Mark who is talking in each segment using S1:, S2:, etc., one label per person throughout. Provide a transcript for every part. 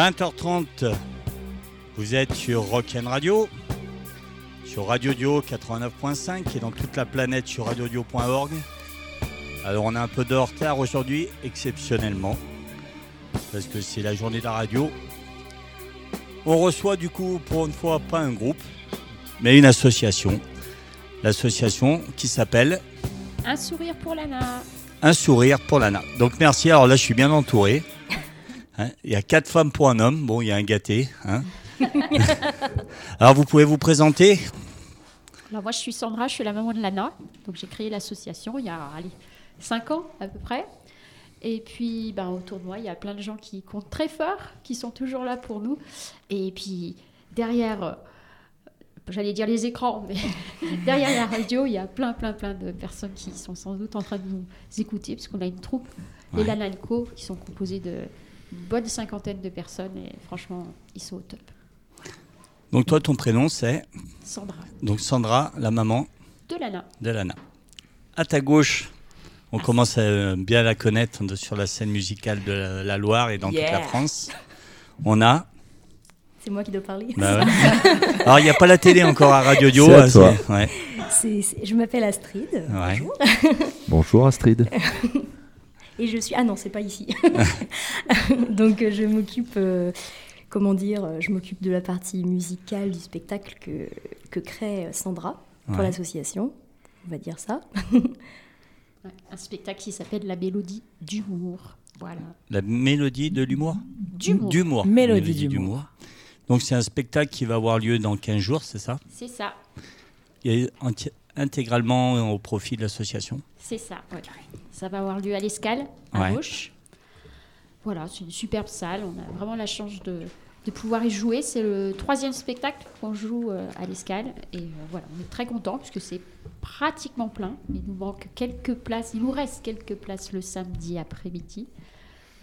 S1: 20h30, vous êtes sur Rock'n Radio, sur Radio Dio 89.5 et dans toute la planète sur radiodio.org. Alors on a un peu de retard aujourd'hui, exceptionnellement, parce que c'est la journée de la radio. On reçoit du coup pour une fois pas un groupe, mais une association. L'association qui s'appelle
S2: Un sourire pour l'ANA.
S1: Un sourire pour l'ANA. Donc merci, alors là je suis bien entouré. Hein, il y a quatre femmes pour un homme, bon il y a un gâté. hein. alors vous pouvez vous présenter
S2: Alors moi je suis Sandra, je suis la maman de l'ANA. Donc j'ai créé l'association il y a allez, 5 ans à peu près. Et puis ben, autour de moi il y a plein de gens qui comptent très fort, qui sont toujours là pour nous. Et puis derrière, euh, j'allais dire les écrans, mais derrière la radio il y a plein plein plein de personnes qui sont sans doute en train de nous écouter parce qu'on a une troupe, les
S1: Ouais.
S2: Lanalco, qui sont composés de bonne cinquantaine de personnes et franchement ils sont au top.
S1: Donc toi ton prénom c'est
S2: Sandra
S1: donc Sandra, la maman
S2: de l'ANA.
S1: de Lana. À ta gauche, on commence à euh, bien la connaître de- sur la scène musicale de la, la Loire et dans toute la. France. On a.
S3: C'est moi qui dois parler.
S1: bah ouais. Alors il n'y a pas la télé encore à Radio Dio.
S4: C'est à
S1: hein,
S3: je m'appelle Astrid.
S1: ouais.
S3: Bonjour.
S4: Bonjour Astrid.
S3: Et je suis. Ah non, c'est pas ici. Donc euh, je m'occupe. euh, comment dire euh, Je m'occupe de la partie musicale du spectacle que, que crée Sandra pour
S1: Ouais.
S3: l'association. On va dire ça.
S2: Un spectacle qui s'appelle La Mélodie d'humour. Voilà.
S1: La mélodie de l'humour
S2: D'humour.
S1: D'humour.
S5: Mélodie d'humour.
S1: Donc c'est un spectacle qui va avoir lieu dans 15 jours, c'est ça?
S2: C'est ça,
S1: Il est intégralement au profit de l'association.
S2: c'est ça. ouais. Ça va avoir lieu à l'Escale, à
S1: Ouais.
S2: Auch. Voilà, c'est une superbe salle. On a vraiment la chance de, de pouvoir y jouer. C'est le troisième spectacle qu'on joue euh, à l'Escale. Et euh, voilà, on est très contents puisque c'est pratiquement plein. Il nous manque quelques places. Il nous reste quelques places le samedi après-midi.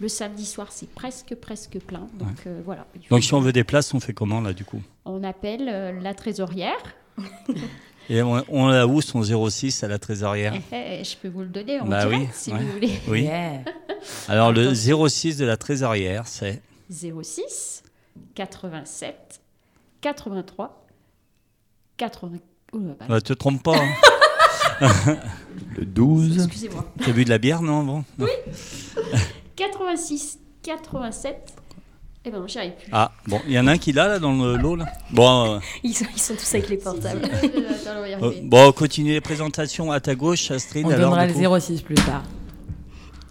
S2: Le samedi soir, c'est presque, presque plein. Donc euh, voilà.
S1: Donc si on veut des places, on fait comment là du coup?
S2: On appelle euh, la trésorière.
S1: Et on, on a où son 06 à la trésorière
S2: Eh, eh, je peux vous le donner en
S1: Bah
S2: direct
S1: oui,
S2: si
S1: ouais.
S2: vous voulez.
S1: Oui.
S5: Yeah.
S1: Alors le 06 de la trésorière, c'est
S2: 06 87 83 80. Oh là, bah,
S1: Bah, te trompe pas. hein.
S4: Le 12.
S2: Excusez-moi.
S1: T'as bu de la bière, non bon?
S2: 86 87. Eh ben, j'y arrive plus.
S1: Ah, bon, il y en a un qui l'a là dans le lot là. Bon, euh,
S3: Ils sont, ils sont tous avec les portables.
S2: Si, si, euh, attends, on va y
S1: euh,
S2: arriver.
S1: bon, continue les présentations à ta gauche, Astrid.
S5: On
S1: alors,
S5: donnera
S1: du coup.
S5: le 06 plus tard.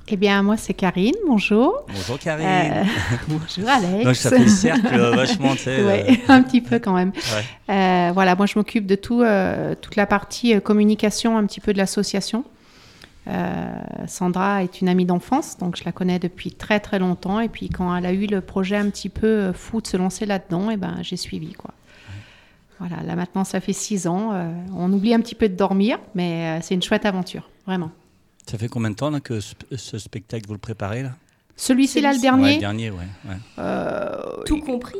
S6: Eh bien, moi, c'est Karine. Bonjour.
S1: Bonjour Karine.
S6: Euh, bonjour, Alex.
S1: Donc ça fait le cercle euh, vachement, tu sais.
S6: Ouais,
S1: euh,
S6: un petit peu quand même.
S1: ouais.
S6: Euh, voilà, moi, je m'occupe de tout, euh, toute la partie euh, communication un petit peu de l'association. Euh, Sandra est une amie d'enfance, donc je la connais depuis très très longtemps. Et puis quand elle a eu le projet un petit peu euh, fou de se lancer là-dedans, et ben j'ai suivi quoi. Voilà, là maintenant ça fait six ans. euh, on oublie un petit peu de dormir, mais euh, c'est une chouette aventure, vraiment.
S1: Ça fait combien de temps là, que ce, ce spectacle vous le préparez là?
S6: Celui-ci là, le.
S1: Ouais,
S6: dernier,
S1: le dernier, ouais. ouais.
S6: euh,
S3: Tout compris.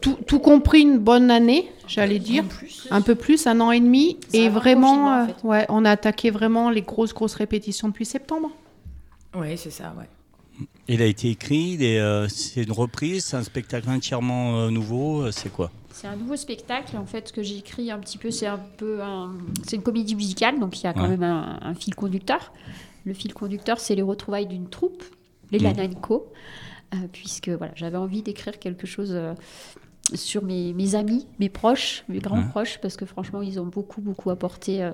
S6: Tout, tout compris une bonne année, j'allais dire. Un peu plus, un an et demi. Et vraiment,
S2: en
S6: euh,
S2: fait.
S6: ouais, on a attaqué vraiment les grosses, grosses répétitions depuis septembre.
S5: Oui, c'est ça, ouais.
S1: Il a été écrit, euh, c'est une reprise, c'est un spectacle entièrement euh, nouveau, c'est quoi?
S2: C'est un nouveau spectacle. En fait, ce que j'ai écrit un petit peu, c'est un peu un... C'est une comédie musicale, donc il y a quand
S1: Ouais.
S2: même un, un fil conducteur. Le fil conducteur, c'est les retrouvailles d'une troupe, les
S1: Mm.
S2: Lananco, puisque voilà, j'avais envie d'écrire quelque chose euh, sur mes, mes amis, mes proches, mes grands proches, parce que franchement, ils ont beaucoup, beaucoup apporté euh,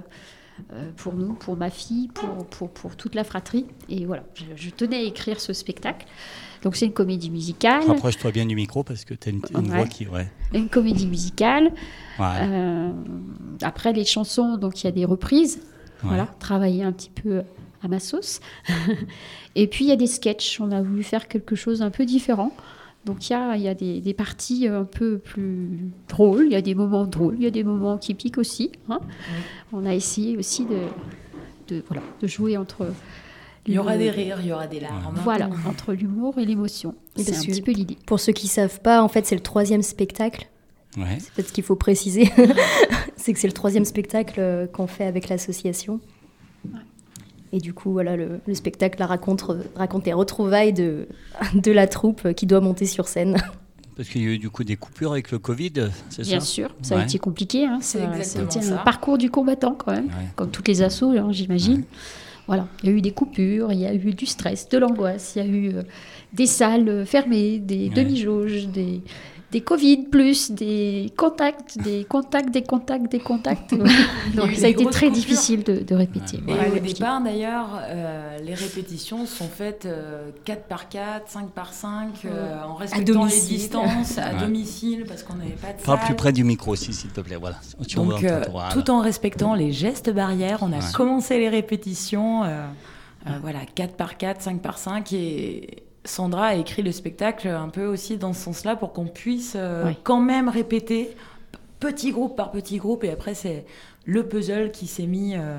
S2: euh, pour nous, pour ma fille, pour, pour, pour toute la fratrie. Et voilà, je, je tenais à écrire ce spectacle. Donc c'est une comédie musicale,
S1: Rapproche-toi bien du micro parce que tu as une, une
S2: Ouais.
S1: voix qui. Ouais.
S2: une comédie musicale.
S1: Ouais.
S2: Euh, après les chansons, donc il y a des reprises, voilà, travailler un petit peu à ma sauce. Et puis il y a des sketchs. On a voulu faire quelque chose un peu différent. Donc il y a, il y a des, des parties un peu plus drôles, il y a des moments drôles, il y a des moments qui piquent aussi. hein. On a essayé aussi de, de, voilà, de jouer entre.
S5: Il y aura des rires, il y aura des larmes.
S2: Voilà, entre l'humour et l'émotion. C'est un petit peu l'idée.
S3: Pour ceux qui savent pas, en fait, c'est le troisième spectacle.
S1: Ouais.
S3: C'est peut-être ce qu'il faut préciser. c'est que c'est le troisième spectacle euh, qu'on fait avec l'association. Et du coup, voilà, le, le spectacle raconte, raconte les retrouvailles de, de la troupe qui doit monter sur scène.
S1: Parce qu'il y a eu du coup des coupures avec le Covid, c'est ça
S2: Bien sûr, ça a
S1: Ouais.
S2: été compliqué. Hein.
S5: C'est
S2: un parcours du combattant quand même,
S1: Ouais.
S2: comme toutes les assos, hein, j'imagine. Voilà, il y a eu des coupures, il y a eu du stress, de l'angoisse, il y a eu euh, des salles fermées, des
S1: Ouais.
S2: demi-jauges, des, des Covid plus, des contacts, des contacts, des contacts, des contacts. Donc ça a été très
S5: coupures.
S2: difficile de, de répéter.
S5: Et
S2: Voilà,
S5: au
S2: ouais.
S5: départ, d'ailleurs, euh, les répétitions sont faites euh, 4 par 4, 5 par 5, euh, en respectant les
S3: domicile.
S5: distances, à
S1: Ouais.
S5: domicile, parce qu'on n'avait pas de
S1: Parle
S5: salle.
S1: plus près du micro aussi, s'il te plaît. Voilà.
S5: Donc, euh,
S1: voilà.
S5: tout en respectant les gestes barrières, on a
S1: Ouais.
S5: commencé les répétitions, euh, euh, voilà, 4 par 4, 5 par 5, et Sandra a écrit le spectacle un peu aussi dans ce sens-là pour qu'on puisse euh, quand même répéter petit groupe par petit groupe, et après c'est le puzzle qui s'est mis euh,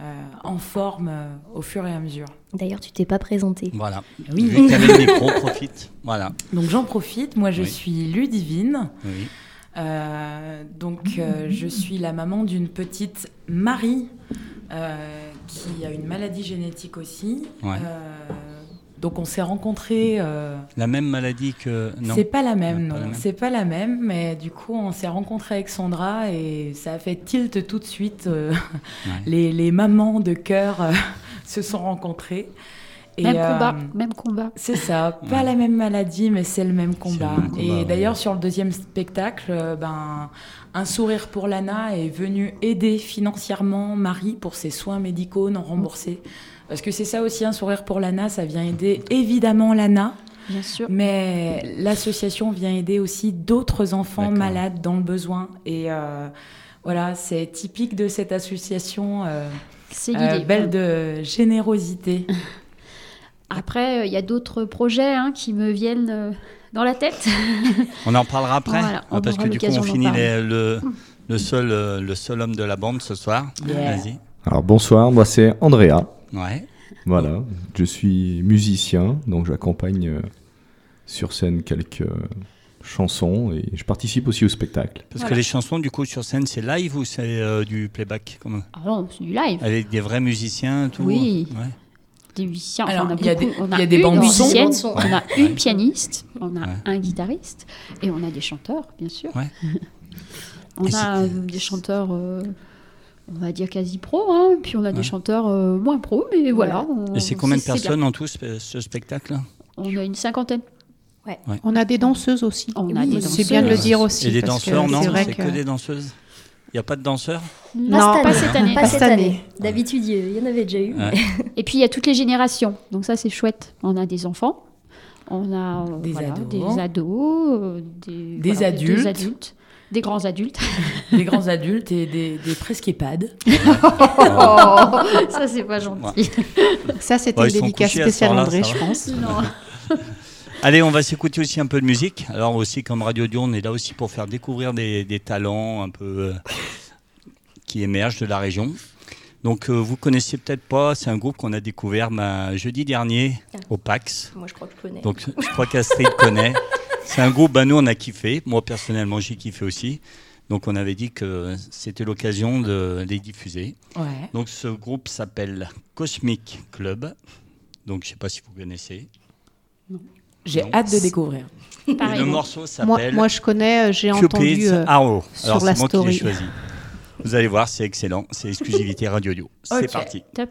S5: euh, en forme euh, au fur et à mesure.
S3: D'ailleurs, tu t'es pas présenté.
S1: Voilà.
S5: Oui.
S1: Vu que t'avais le micro, profite. Voilà.
S5: Donc j'en profite, moi je
S1: Oui.
S5: suis Ludivine.
S1: Oui.
S5: Euh, donc, euh, je suis la maman d'une petite Marie euh, qui a une maladie génétique aussi.
S1: Ouais.
S5: Donc, on s'est rencontrés. euh,
S1: La même maladie que. Non.
S5: c'est pas la même,
S1: pas
S5: non.
S1: la même.
S5: C'est pas la même, mais du coup, on s'est rencontrés avec Sandra et ça a fait tilt tout de suite. euh,
S1: Ouais.
S5: les, les mamans de cœur euh, se sont rencontrées. Et,
S2: Même
S5: euh,
S2: combat, même combat.
S5: c'est ça, pas
S1: Ouais.
S5: la même maladie, mais c'est le même combat.
S1: le même combat,
S5: et
S1: ouais.
S5: d'ailleurs, sur le deuxième spectacle, ben, un sourire pour Lana est venu aider financièrement Marie pour ses soins médicaux non remboursés. Parce que c'est ça aussi, un sourire pour Lana, ça vient aider évidemment Lana,
S2: Bien sûr.
S5: mais l'association vient aider aussi d'autres enfants malades dans le besoin. Et euh, voilà, c'est typique de cette association, euh,
S2: C'est
S5: euh, belle de générosité.
S2: Après, euh, il y a d'autres projets hein, qui me viennent euh, dans la tête.
S1: On en parlera après.
S2: Voilà, on
S1: Ah, parce que du coup, on finit les- le, le, seul, le seul homme de la bande ce soir.
S5: Yeah.
S1: Vas-y.
S4: Alors bonsoir, moi c'est Andrea.
S1: Ouais.
S4: Voilà, je suis musicien, donc j'accompagne euh, sur scène quelques euh, chansons et je participe aussi au spectacle.
S1: Parce
S2: Voilà.
S1: que les chansons, du coup, sur scène, c'est live ou c'est euh, du playback comment
S2: Ah non, c'est du live.
S1: Avec des vrais musiciens tout
S2: Oui.
S1: Ouais.
S2: Des musiciens.
S5: Alors,
S2: on a
S5: il y a
S2: beaucoup-
S5: des-
S2: on
S5: il y a des
S2: une
S5: bandes son.
S2: musicienne,
S3: Bandes son.
S2: on a
S1: Ouais.
S2: une pianiste, on a
S1: Ouais.
S2: un guitariste et on a des chanteurs, bien sûr.
S1: Ouais.
S2: on
S1: Et
S2: a euh, des chanteurs, euh, on va dire quasi pro, hein, puis on a
S1: Ouais.
S2: des chanteurs euh, moins pro, mais voilà. on-
S1: Et c'est combien de personnes en tout ce, ce spectacle
S2: On a une cinquantaine.
S6: On a des danseuses aussi.
S2: On a
S3: Oui,
S2: des
S6: C'est bien de le
S2: danseuses.
S6: dire aussi.
S1: Et des
S6: parce que
S1: danseurs, non
S6: C'est vrai
S1: C'est
S6: que
S1: que des danseuses Il n'y a pas de danseurs?
S2: Non, pas cette année.
S3: Pas,
S6: Pas
S3: cette année.
S6: année.
S3: D'habitude, il y en avait déjà eu.
S1: Ouais.
S2: Et puis il y a toutes les générations, donc ça c'est chouette. On a des enfants, on a
S5: Des
S2: voilà,
S5: ados.
S2: des ados, euh, des,
S5: Des
S2: voilà,
S5: adultes.
S2: des adultes, des grands adultes.
S5: des grands adultes et des, des presque EHPAD.
S2: Oh, ça c'est pas gentil.
S6: ça, c'était
S1: Bon,
S6: une dédicace spéciale André, je pense.
S2: Non.
S1: Allez, on va s'écouter aussi un peu de musique. Alors aussi, comme Radio Dio, on est là aussi pour faire découvrir des, des talents un peu euh, qui émergent de la région. Donc, euh, vous connaissez peut-être pas, c'est un groupe qu'on a découvert ben, jeudi dernier au PAX.
S3: Moi, je crois que je connais.
S1: Donc, je crois qu'Astrid connaît. C'est un groupe, ben, nous, on a kiffé. Moi, personnellement, j'ai kiffé aussi. Donc, on avait dit que c'était l'occasion de les diffuser.
S5: Ouais.
S1: Donc, ce groupe s'appelle Cosmic Club. Donc, je sais pas si vous connaissez.
S5: J'ai hâte de découvrir.
S1: Et le morceau
S6: Moi,
S1: s'appelle
S6: moi, je connais, euh, j'ai entendu. euh,
S1: Arrow.
S6: sur
S1: Alors,
S6: la
S1: c'est moi qui l'ai choisi. Vous allez voir, c'est excellent. C'est exclusivité Radio Dio. C'est parti.
S2: Top.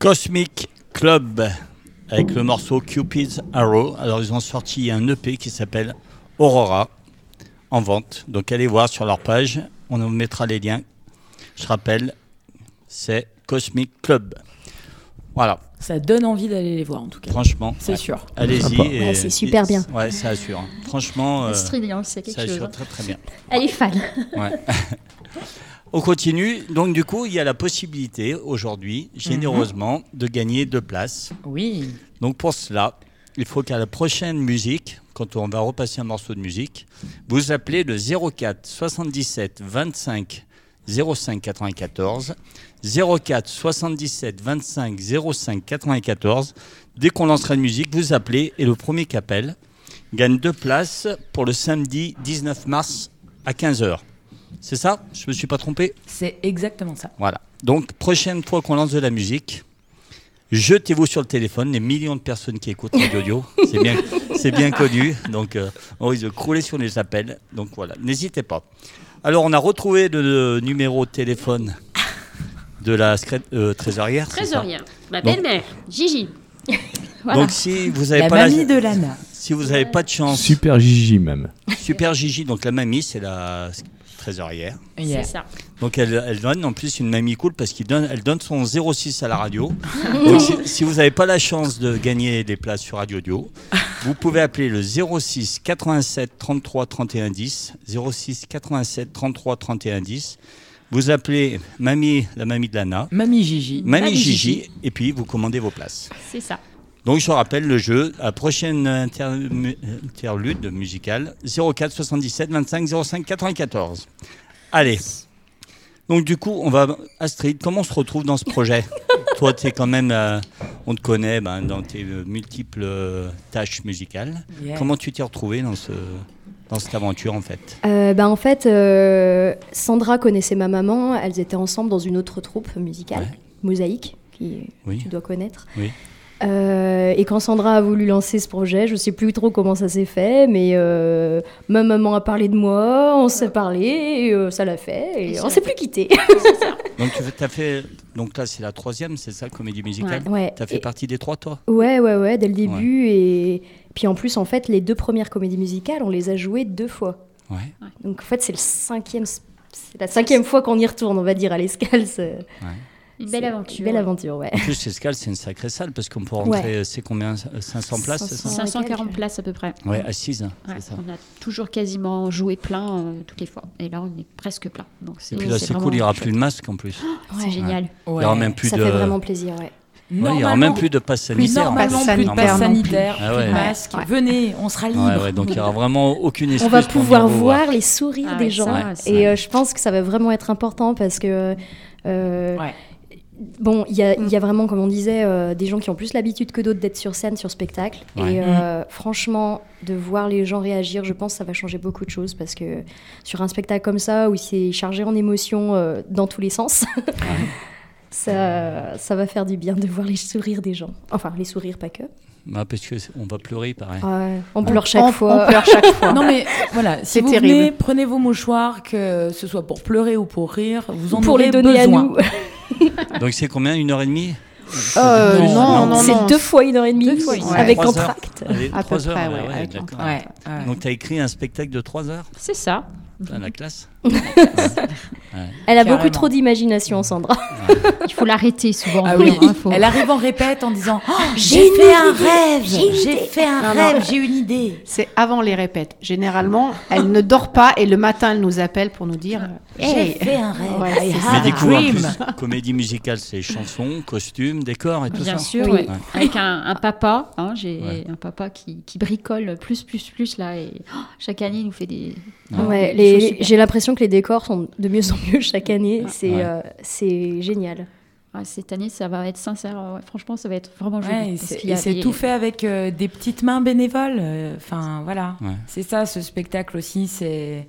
S1: Cosmic Club avec le morceau Cupid's Arrow. Alors ils ont sorti un EP qui s'appelle Aurora en vente. Donc allez voir sur leur page, on vous mettra les liens. Je rappelle, c'est Cosmic Club. Voilà,
S5: Ça donne envie d'aller les voir en tout cas.
S1: franchement,
S5: C'est
S1: ouais.
S5: sûr.
S1: allez-y.
S3: Ouais, c'est super bien.
S1: Ouais, ça assure. Franchement, euh,
S2: c'est
S1: ça
S2: quelque chose.
S1: assure
S2: hein.
S1: très très bien.
S2: Elle est fan.
S1: Ouais. On continue. Donc, du coup, il y a la possibilité aujourd'hui, généreusement, de gagner deux places.
S5: Oui.
S1: Donc, pour cela, il faut qu'à la prochaine musique, quand on va repasser un morceau de musique, vous appelez le 04 77 25 05 94. 04 77 25 05 94. Dès qu'on lancera une musique, vous appelez et le premier qui appelle gagne deux places pour le samedi 19 mars à 15h. C'est ça Je me suis pas trompé
S5: C'est exactement ça.
S1: Voilà. Donc, prochaine fois qu'on lance de la musique, jetez-vous sur le téléphone. Les millions de personnes qui écoutent Radio Audio, c'est bien, c'est bien connu. Donc, euh, on risque de crouler sur les appels. Donc, voilà, n'hésitez pas. Alors, on a retrouvé le, numéro de téléphone de la euh, trésorière.
S2: Trésorière. Ma belle-mère, Gigi. voilà.
S1: Donc, si vous n'avez
S5: La
S1: pas,
S5: mamie
S1: la-
S5: de Lana.
S1: si vous avez pas de chance,
S4: Super Gigi même.
S1: Super Gigi, donc la mamie, c'est la trésorière.
S5: Yeah.
S2: C'est ça.
S1: Donc elle, elle donne en plus une mamie cool parce qu'elle donne, elle donne son 06 à la radio. Donc si, si vous n'avez pas la chance de gagner des places sur Radio Audio, vous pouvez appeler le 06 87 33 31 10. 06 87 33 31 10. Vous appelez mamie, la mamie de Lana,
S5: Mamie Gigi.
S1: mamie
S2: Mamie
S1: Gigi,
S2: Gigi.
S1: et puis vous commandez vos places.
S2: C'est ça.
S1: Donc je rappelle le jeu, la prochaine interlude musicale, 04 77 25 05 94. Allez. Donc du coup, on va Astrid, comment on se retrouve dans ce projet? Toi, tu es quand même, euh, on te connaît ben, dans tes euh, multiples euh, tâches musicales.
S5: Yeah.
S1: Comment tu t'es retrouvée dans ce dans cette aventure en fait?
S3: Euh, bah, en fait, euh, Sandra connaissait ma maman. Elles étaient ensemble dans une autre troupe musicale,
S1: Ouais.
S3: Mosaïque, qui
S1: Oui.
S3: tu dois connaître.
S1: Oui.
S3: Euh, et quand Sandra a voulu lancer ce projet, je sais plus trop comment ça s'est fait, mais euh, ma maman a parlé de moi, on s'est parlé, et euh, ça l'a fait, et
S2: Et
S3: on
S2: l'a
S3: s'est plus quitté.
S1: Donc tu as fait, donc là c'est la troisième, c'est ça, comédie musicale
S3: ouais.
S1: Tu as fait
S3: Et-
S1: partie des trois toi?
S3: Ouais, ouais, ouais, dès le début. Et puis en plus, en fait, les deux premières comédies musicales, on les a jouées deux fois.
S1: Ouais.
S3: Donc en fait, c'est le cinquième, c'est la cinquième fois qu'on y retourne, on va dire, à l'escale.
S2: Une
S3: c'est
S2: belle
S3: une
S2: aventure.
S3: Belle aventure, ouais.
S1: En plus, Escale, c'est une sacrée salle parce qu'on peut rentrer, euh, c'est combien 500 places, c'est ça
S2: 540 places à peu près.
S1: Ouais, assises,
S2: Ouais,
S1: c'est ça.
S2: on a toujours quasiment joué plein euh, toutes les fois. Et là, on est presque plein. Donc c'est
S1: Et puis là, c'est cool, il n'y aura plus de masque en plus.
S2: C'est
S3: Ouais.
S2: génial.
S1: Il n'y aura même plus
S3: ça
S1: de.
S3: fait vraiment plaisir, ouais.
S1: Ouais, il n'y aura même plus de passe
S5: Plus
S1: sanitaire.
S5: normalement, plus de
S6: sanitaire
S5: passe sanitaire,
S1: Ah
S5: plus
S1: ouais.
S5: de masque.
S3: Ouais.
S5: Venez, on sera libre.
S1: Ouais, ouais, donc il n'y aura vraiment aucune excuse.
S3: On va pouvoir voir les sourires
S2: Ah
S3: des
S2: ouais,
S3: gens.
S2: ça, ça.
S3: Et euh, je pense que ça va vraiment être important parce que. euh,
S5: Ouais.
S3: Bon, il y, a-
S2: Mm.
S3: il y a vraiment, comme on disait, euh, des gens qui ont plus l'habitude que d'autres d'être sur scène, sur spectacle.
S1: Ouais.
S3: Et euh, franchement, de voir les gens réagir, je pense que ça va changer beaucoup de choses parce que sur un spectacle comme ça, où c'est chargé en émotions euh, dans tous les sens, ça, ça va faire du bien de voir les sourires des gens. Enfin, les sourires, pas que.
S1: Ah, parce qu'on va pleurer, pareil.
S3: Ouais, on pleure chaque
S6: on,
S3: fois.
S6: On pleure chaque fois.
S5: Non mais voilà, si
S6: C'est
S5: vous
S6: terrible.
S5: venez, prenez vos mouchoirs, que ce soit pour pleurer ou pour rire, vous en
S3: pour
S5: aurez
S3: les donner
S5: besoin.
S3: à nous.
S1: Donc c'est combien Une heure et demie
S6: Euh,
S1: Non,
S6: non, non,
S3: c'est deux fois une heure et demie
S6: Deux fois
S3: avec
S1: Trois heures. Allez,
S6: À peu
S1: trois heures,
S6: près,
S1: ouais,
S6: ouais,
S1: ouais,
S6: avec
S1: d'accord.
S5: Ouais, ouais.
S1: Donc tu as écrit un spectacle de 3 heures
S2: C'est ça.
S1: Putain, la classe.
S3: Elle a
S5: Carrément.
S3: beaucoup trop d'imagination, Sandra.
S2: Il faut l'arrêter souvent.
S5: Ah oui,
S2: hein, faut-
S5: elle arrive en répète en disant Oh,
S3: J'ai
S5: fait un rêve,
S3: j'ai
S5: fait un
S6: Non, non.
S5: rêve, j'ai une idée.
S6: C'est avant les répètes. Généralement, elle ne dort pas et le matin, elle nous appelle pour nous dire
S5: J'ai fait un rêve,
S6: Ouais,
S5: I
S6: c'est
S5: have
S1: Mais
S5: a
S1: du coup, en
S5: dream.
S1: plus, comédie musicale, c'est chansons, costumes, décors et tout
S2: Bien
S1: ça.
S2: sûr,
S3: Oui.
S2: ouais. avec un, un papa. hein, J'ai
S1: Ouais.
S2: un papa qui, qui bricole plus, plus, plus là. Et oh, chaque année, il nous fait des.
S1: Ouais.
S3: Les- j'ai l'impression que les décors sont de mieux en mieux chaque année. C'est
S1: Ouais.
S3: euh, c'est génial.
S2: Ouais, cette année, ça va être sincère. ouais, franchement, ça va être vraiment joli.
S5: Ouais, et
S2: parce
S5: c'est
S2: des-
S5: tout fait avec euh, des petites mains bénévoles. euh, Enfin, voilà.
S1: Ouais.
S5: C'est ça, ce spectacle aussi. C'est.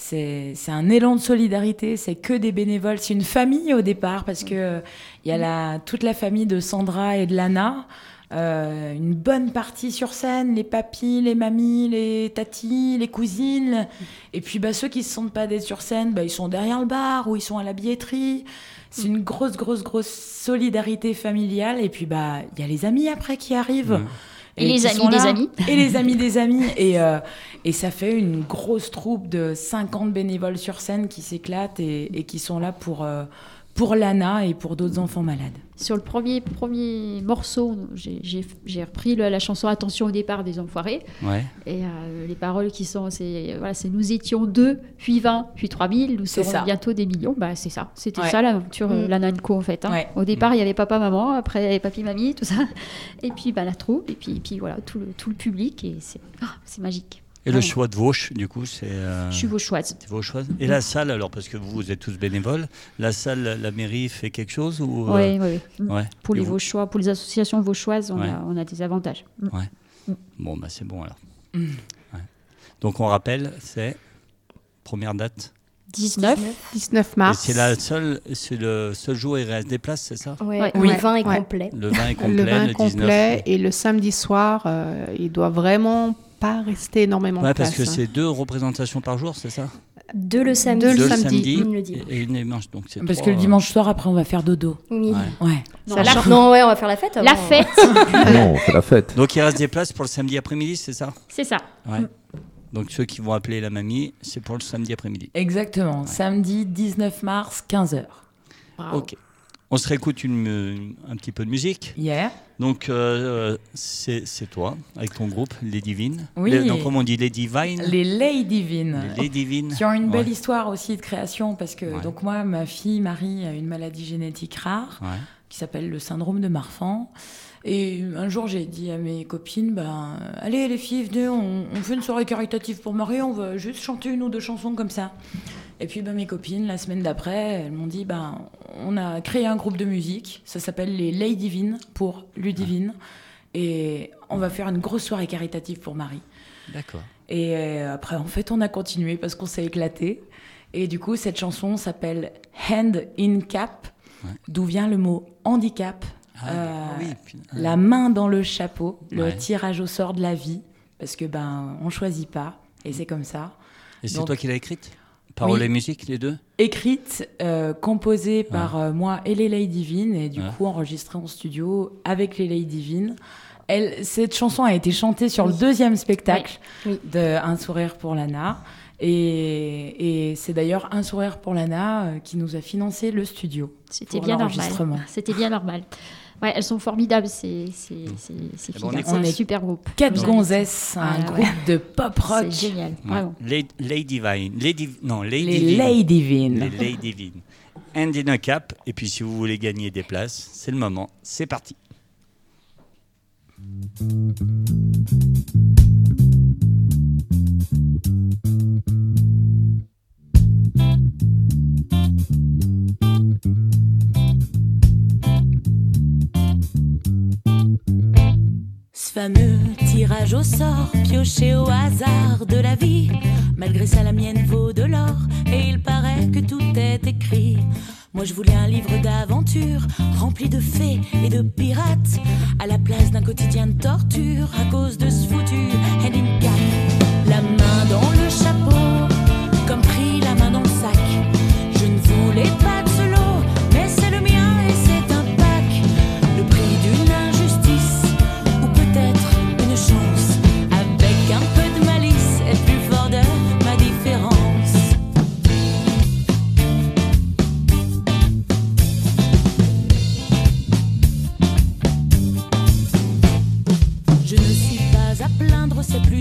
S5: C'est c'est un élan de solidarité, c'est que des bénévoles, c'est une famille au départ parce que euh, il y a la, toute la famille de Sandra et de Lana, euh, une bonne partie sur scène, les papis, les mamies, les tatis, les cousines. Et puis bah, ceux qui ne se sentent pas d'être sur scène, bah, ils sont derrière le bar ou ils sont à la billetterie. C'est une grosse, grosse, grosse solidarité familiale. Et puis bah il y a les amis après qui arrivent.
S2: Et les amis des amis.
S5: Et les amis des amis. Et, euh, et ça fait une grosse troupe de 50 bénévoles sur scène qui s'éclatent et, et qui sont là pour, euh, pour Lana et pour d'autres enfants malades.
S2: Sur le premier, premier morceau, j'ai- repris le- la chanson Attention au départ des enfoirés.
S1: Ouais.
S2: Et euh, les paroles qui sont, c'est voilà, c'est nous étions deux, puis 20, puis 3000, nous serons
S5: ça.
S2: bientôt des millions. Bah, c'est ça, c'était
S5: Ouais.
S2: ça l'aventure, euh,
S3: Mm.
S2: la Nanco en fait. hein.
S5: Ouais.
S2: Au départ, il y avait papa, maman, après il y avait papy, mamie, tout ça. Et puis bah, la troupe, et puis, et puis voilà, tout le, tout le public, et c'est ah, c'est magique.
S1: Et le
S2: Ouais.
S1: choix de Vauche, du coup, c'est. euh,
S2: Je suis vauchoise.
S1: Vauchoise. Et la salle, alors, parce que vous, vous êtes tous bénévoles, la salle, la mairie fait quelque chose ou euh,
S2: Oui, oui, oui.
S1: ouais.
S2: Pour
S1: Et
S2: les
S1: vous-
S2: vauchois, pour les associations vauchoises, on,
S1: Ouais.
S2: a, on a des avantages. Mm.
S1: Bon, bah c'est bon alors.
S5: Mm.
S1: Ouais. Donc on rappelle, c'est première date.
S2: 19,
S6: 19
S1: Et
S6: mars.
S1: c'est la seule, c'est le seul jour où il reste des places, c'est ça?
S3: Ouais,
S2: Ouais.
S3: le
S6: Oui.
S3: vin est
S6: Ouais.
S3: complet.
S1: Le vin est complet,
S6: le vin
S1: le 19.
S6: complet et le samedi soir, euh, il doit vraiment pas rester énormément
S1: Ouais,
S6: de
S1: parce
S6: place.
S1: que
S6: hein.
S1: c'est deux représentations par jour, c'est ça
S3: Deux le samedi.
S6: Deux le samedi.
S1: samedi
S3: Une le dimanche.
S1: et une le dimanche. Donc c'est
S5: Parce
S1: trois,
S5: que le
S1: euh,
S5: dimanche soir, après, on va faire dodo.
S3: Oui.
S1: Ouais.
S5: Ouais.
S2: Non,
S6: Ça
S2: la.
S3: Non, ouais, on va faire la fête.
S2: la fête,
S4: non, on fait la fête.
S1: Donc il reste des places pour le samedi après-midi, c'est ça?
S2: C'est ça.
S1: Ouais. Donc ceux qui vont appeler la mamie, c'est pour le samedi après-midi.
S5: Exactement. Samedi 19 mars, 15h.
S2: Bravo.
S1: Ok. On se réécoute une, une- un petit peu de musique.
S5: Hier.
S1: Donc euh, c'est c'est toi, avec ton groupe, Les Divines.
S5: Oui.
S1: Les- donc comment on dit Les Divines
S5: Les Lady Divine.
S1: Les, Les Divines.
S5: Qui ont une belle
S1: Ouais.
S5: histoire aussi de création parce que
S1: Ouais.
S5: donc moi ma fille Marie a une maladie génétique rare
S1: Ouais.
S5: qui s'appelle le syndrome de Marfan et un jour j'ai dit à mes copines ben allez les filles venez on, on fait une soirée caritative pour Marie on va juste chanter une ou deux chansons comme ça et puis ben, mes copines la semaine d'après elles m'ont dit ben on a créé un groupe de musique ça s'appelle les Lady Divine pour Ludivine et on va faire une grosse soirée caritative pour Marie
S1: D'accord.
S5: et euh, après, en fait, on a continué parce qu'on s'est éclaté. Et du coup, cette chanson s'appelle Hand in Cap,
S1: Ouais.
S5: d'où vient le mot handicap.
S1: Ah,
S5: Euh,
S1: oui.
S5: La main dans le chapeau, le
S1: Ouais.
S5: tirage au sort de la vie, parce que ben, on choisit pas, et c'est comme ça.
S1: Et c'est toi qui l'as écrite? Paroles
S5: Oui.
S1: et musique, les deux?
S5: Écrite, euh, composée par euh, moi et les Lady Divine, et du
S1: Ouais.
S5: coup enregistrée en studio avec les Lady Divine. Elle, cette chanson a été chantée sur le deuxième spectacle
S3: Oui.
S5: de Un sourire pour Lana. Et, et c'est d'ailleurs Un sourire pour Lana euh, qui nous a financé le studio.
S2: C'était
S5: pour
S2: bien normal.
S5: l'enregistrement.
S2: C'était bien normal. Ouais, elles sont formidables, ces, ces, ces, ces
S1: Eh ben.
S2: C'est un
S5: On est
S2: super groupe.
S5: Quatre gonzesses, un
S2: Ah,
S5: groupe de pop rock.
S2: C'est génial.
S1: Les, Divine. Les div- Non, les,
S5: Les. Lady Divine.
S1: Les Lady Divine. And in a cap. Et puis si vous voulez gagner des places, c'est le moment. C'est parti.
S7: Fameux tirage au sort, pioché au hasard de la vie. Malgré ça, la mienne vaut de l'or, et il paraît que tout est écrit. Moi, je voulais un livre d'aventure, rempli de fées et de pirates, à la place d'un quotidien de torture, à cause de ce foutu handicap. La main dans le chapeau, comme pris la main dans le sac. Je ne voulais pas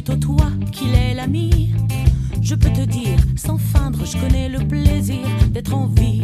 S7: c'est plutôt toi qui l'es l'ami. Je peux te dire, sans feindre, je connais le plaisir d'être en vie.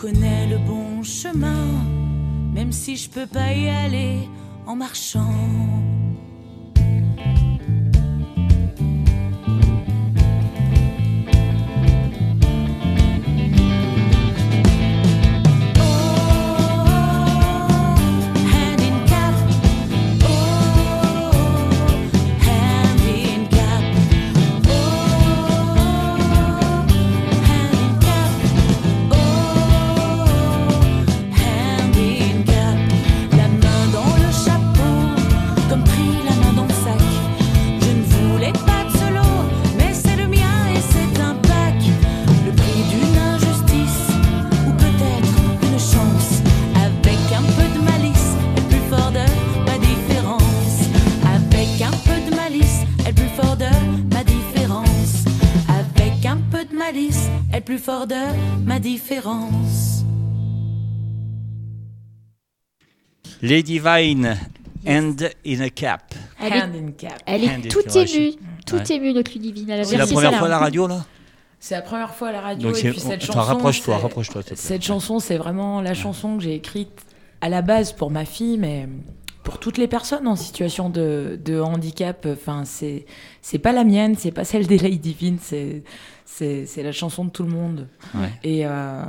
S7: Connais le bon chemin, même si je peux pas y aller en marchant.
S1: Lady Vine, Hand in a Cap.
S2: Elle est,
S5: Hand in cap.
S2: elle
S1: Hand
S2: est
S1: in
S2: toute
S1: cap, ouais,
S2: émue, toute
S1: Ouais.
S2: émue notre Ludivine. Elle a
S1: C'est la
S2: versé
S1: première fois à la radio là
S5: C'est la première fois à la radio.
S1: Donc
S5: et
S1: c'est-
S5: puis cette
S1: attends,
S5: chanson.
S1: rapproche-toi,
S5: c'est-
S1: rapproche-toi, s'il te plaît.
S5: Cette chanson, c'est vraiment la chanson que j'ai écrite à la base pour ma fille, mais pour toutes les personnes en situation de, de handicap. Enfin, c'est c'est pas la mienne, c'est pas celle des Lady Divine, c'est c'est c'est la chanson de tout le monde.
S1: Ouais.
S5: Et euh,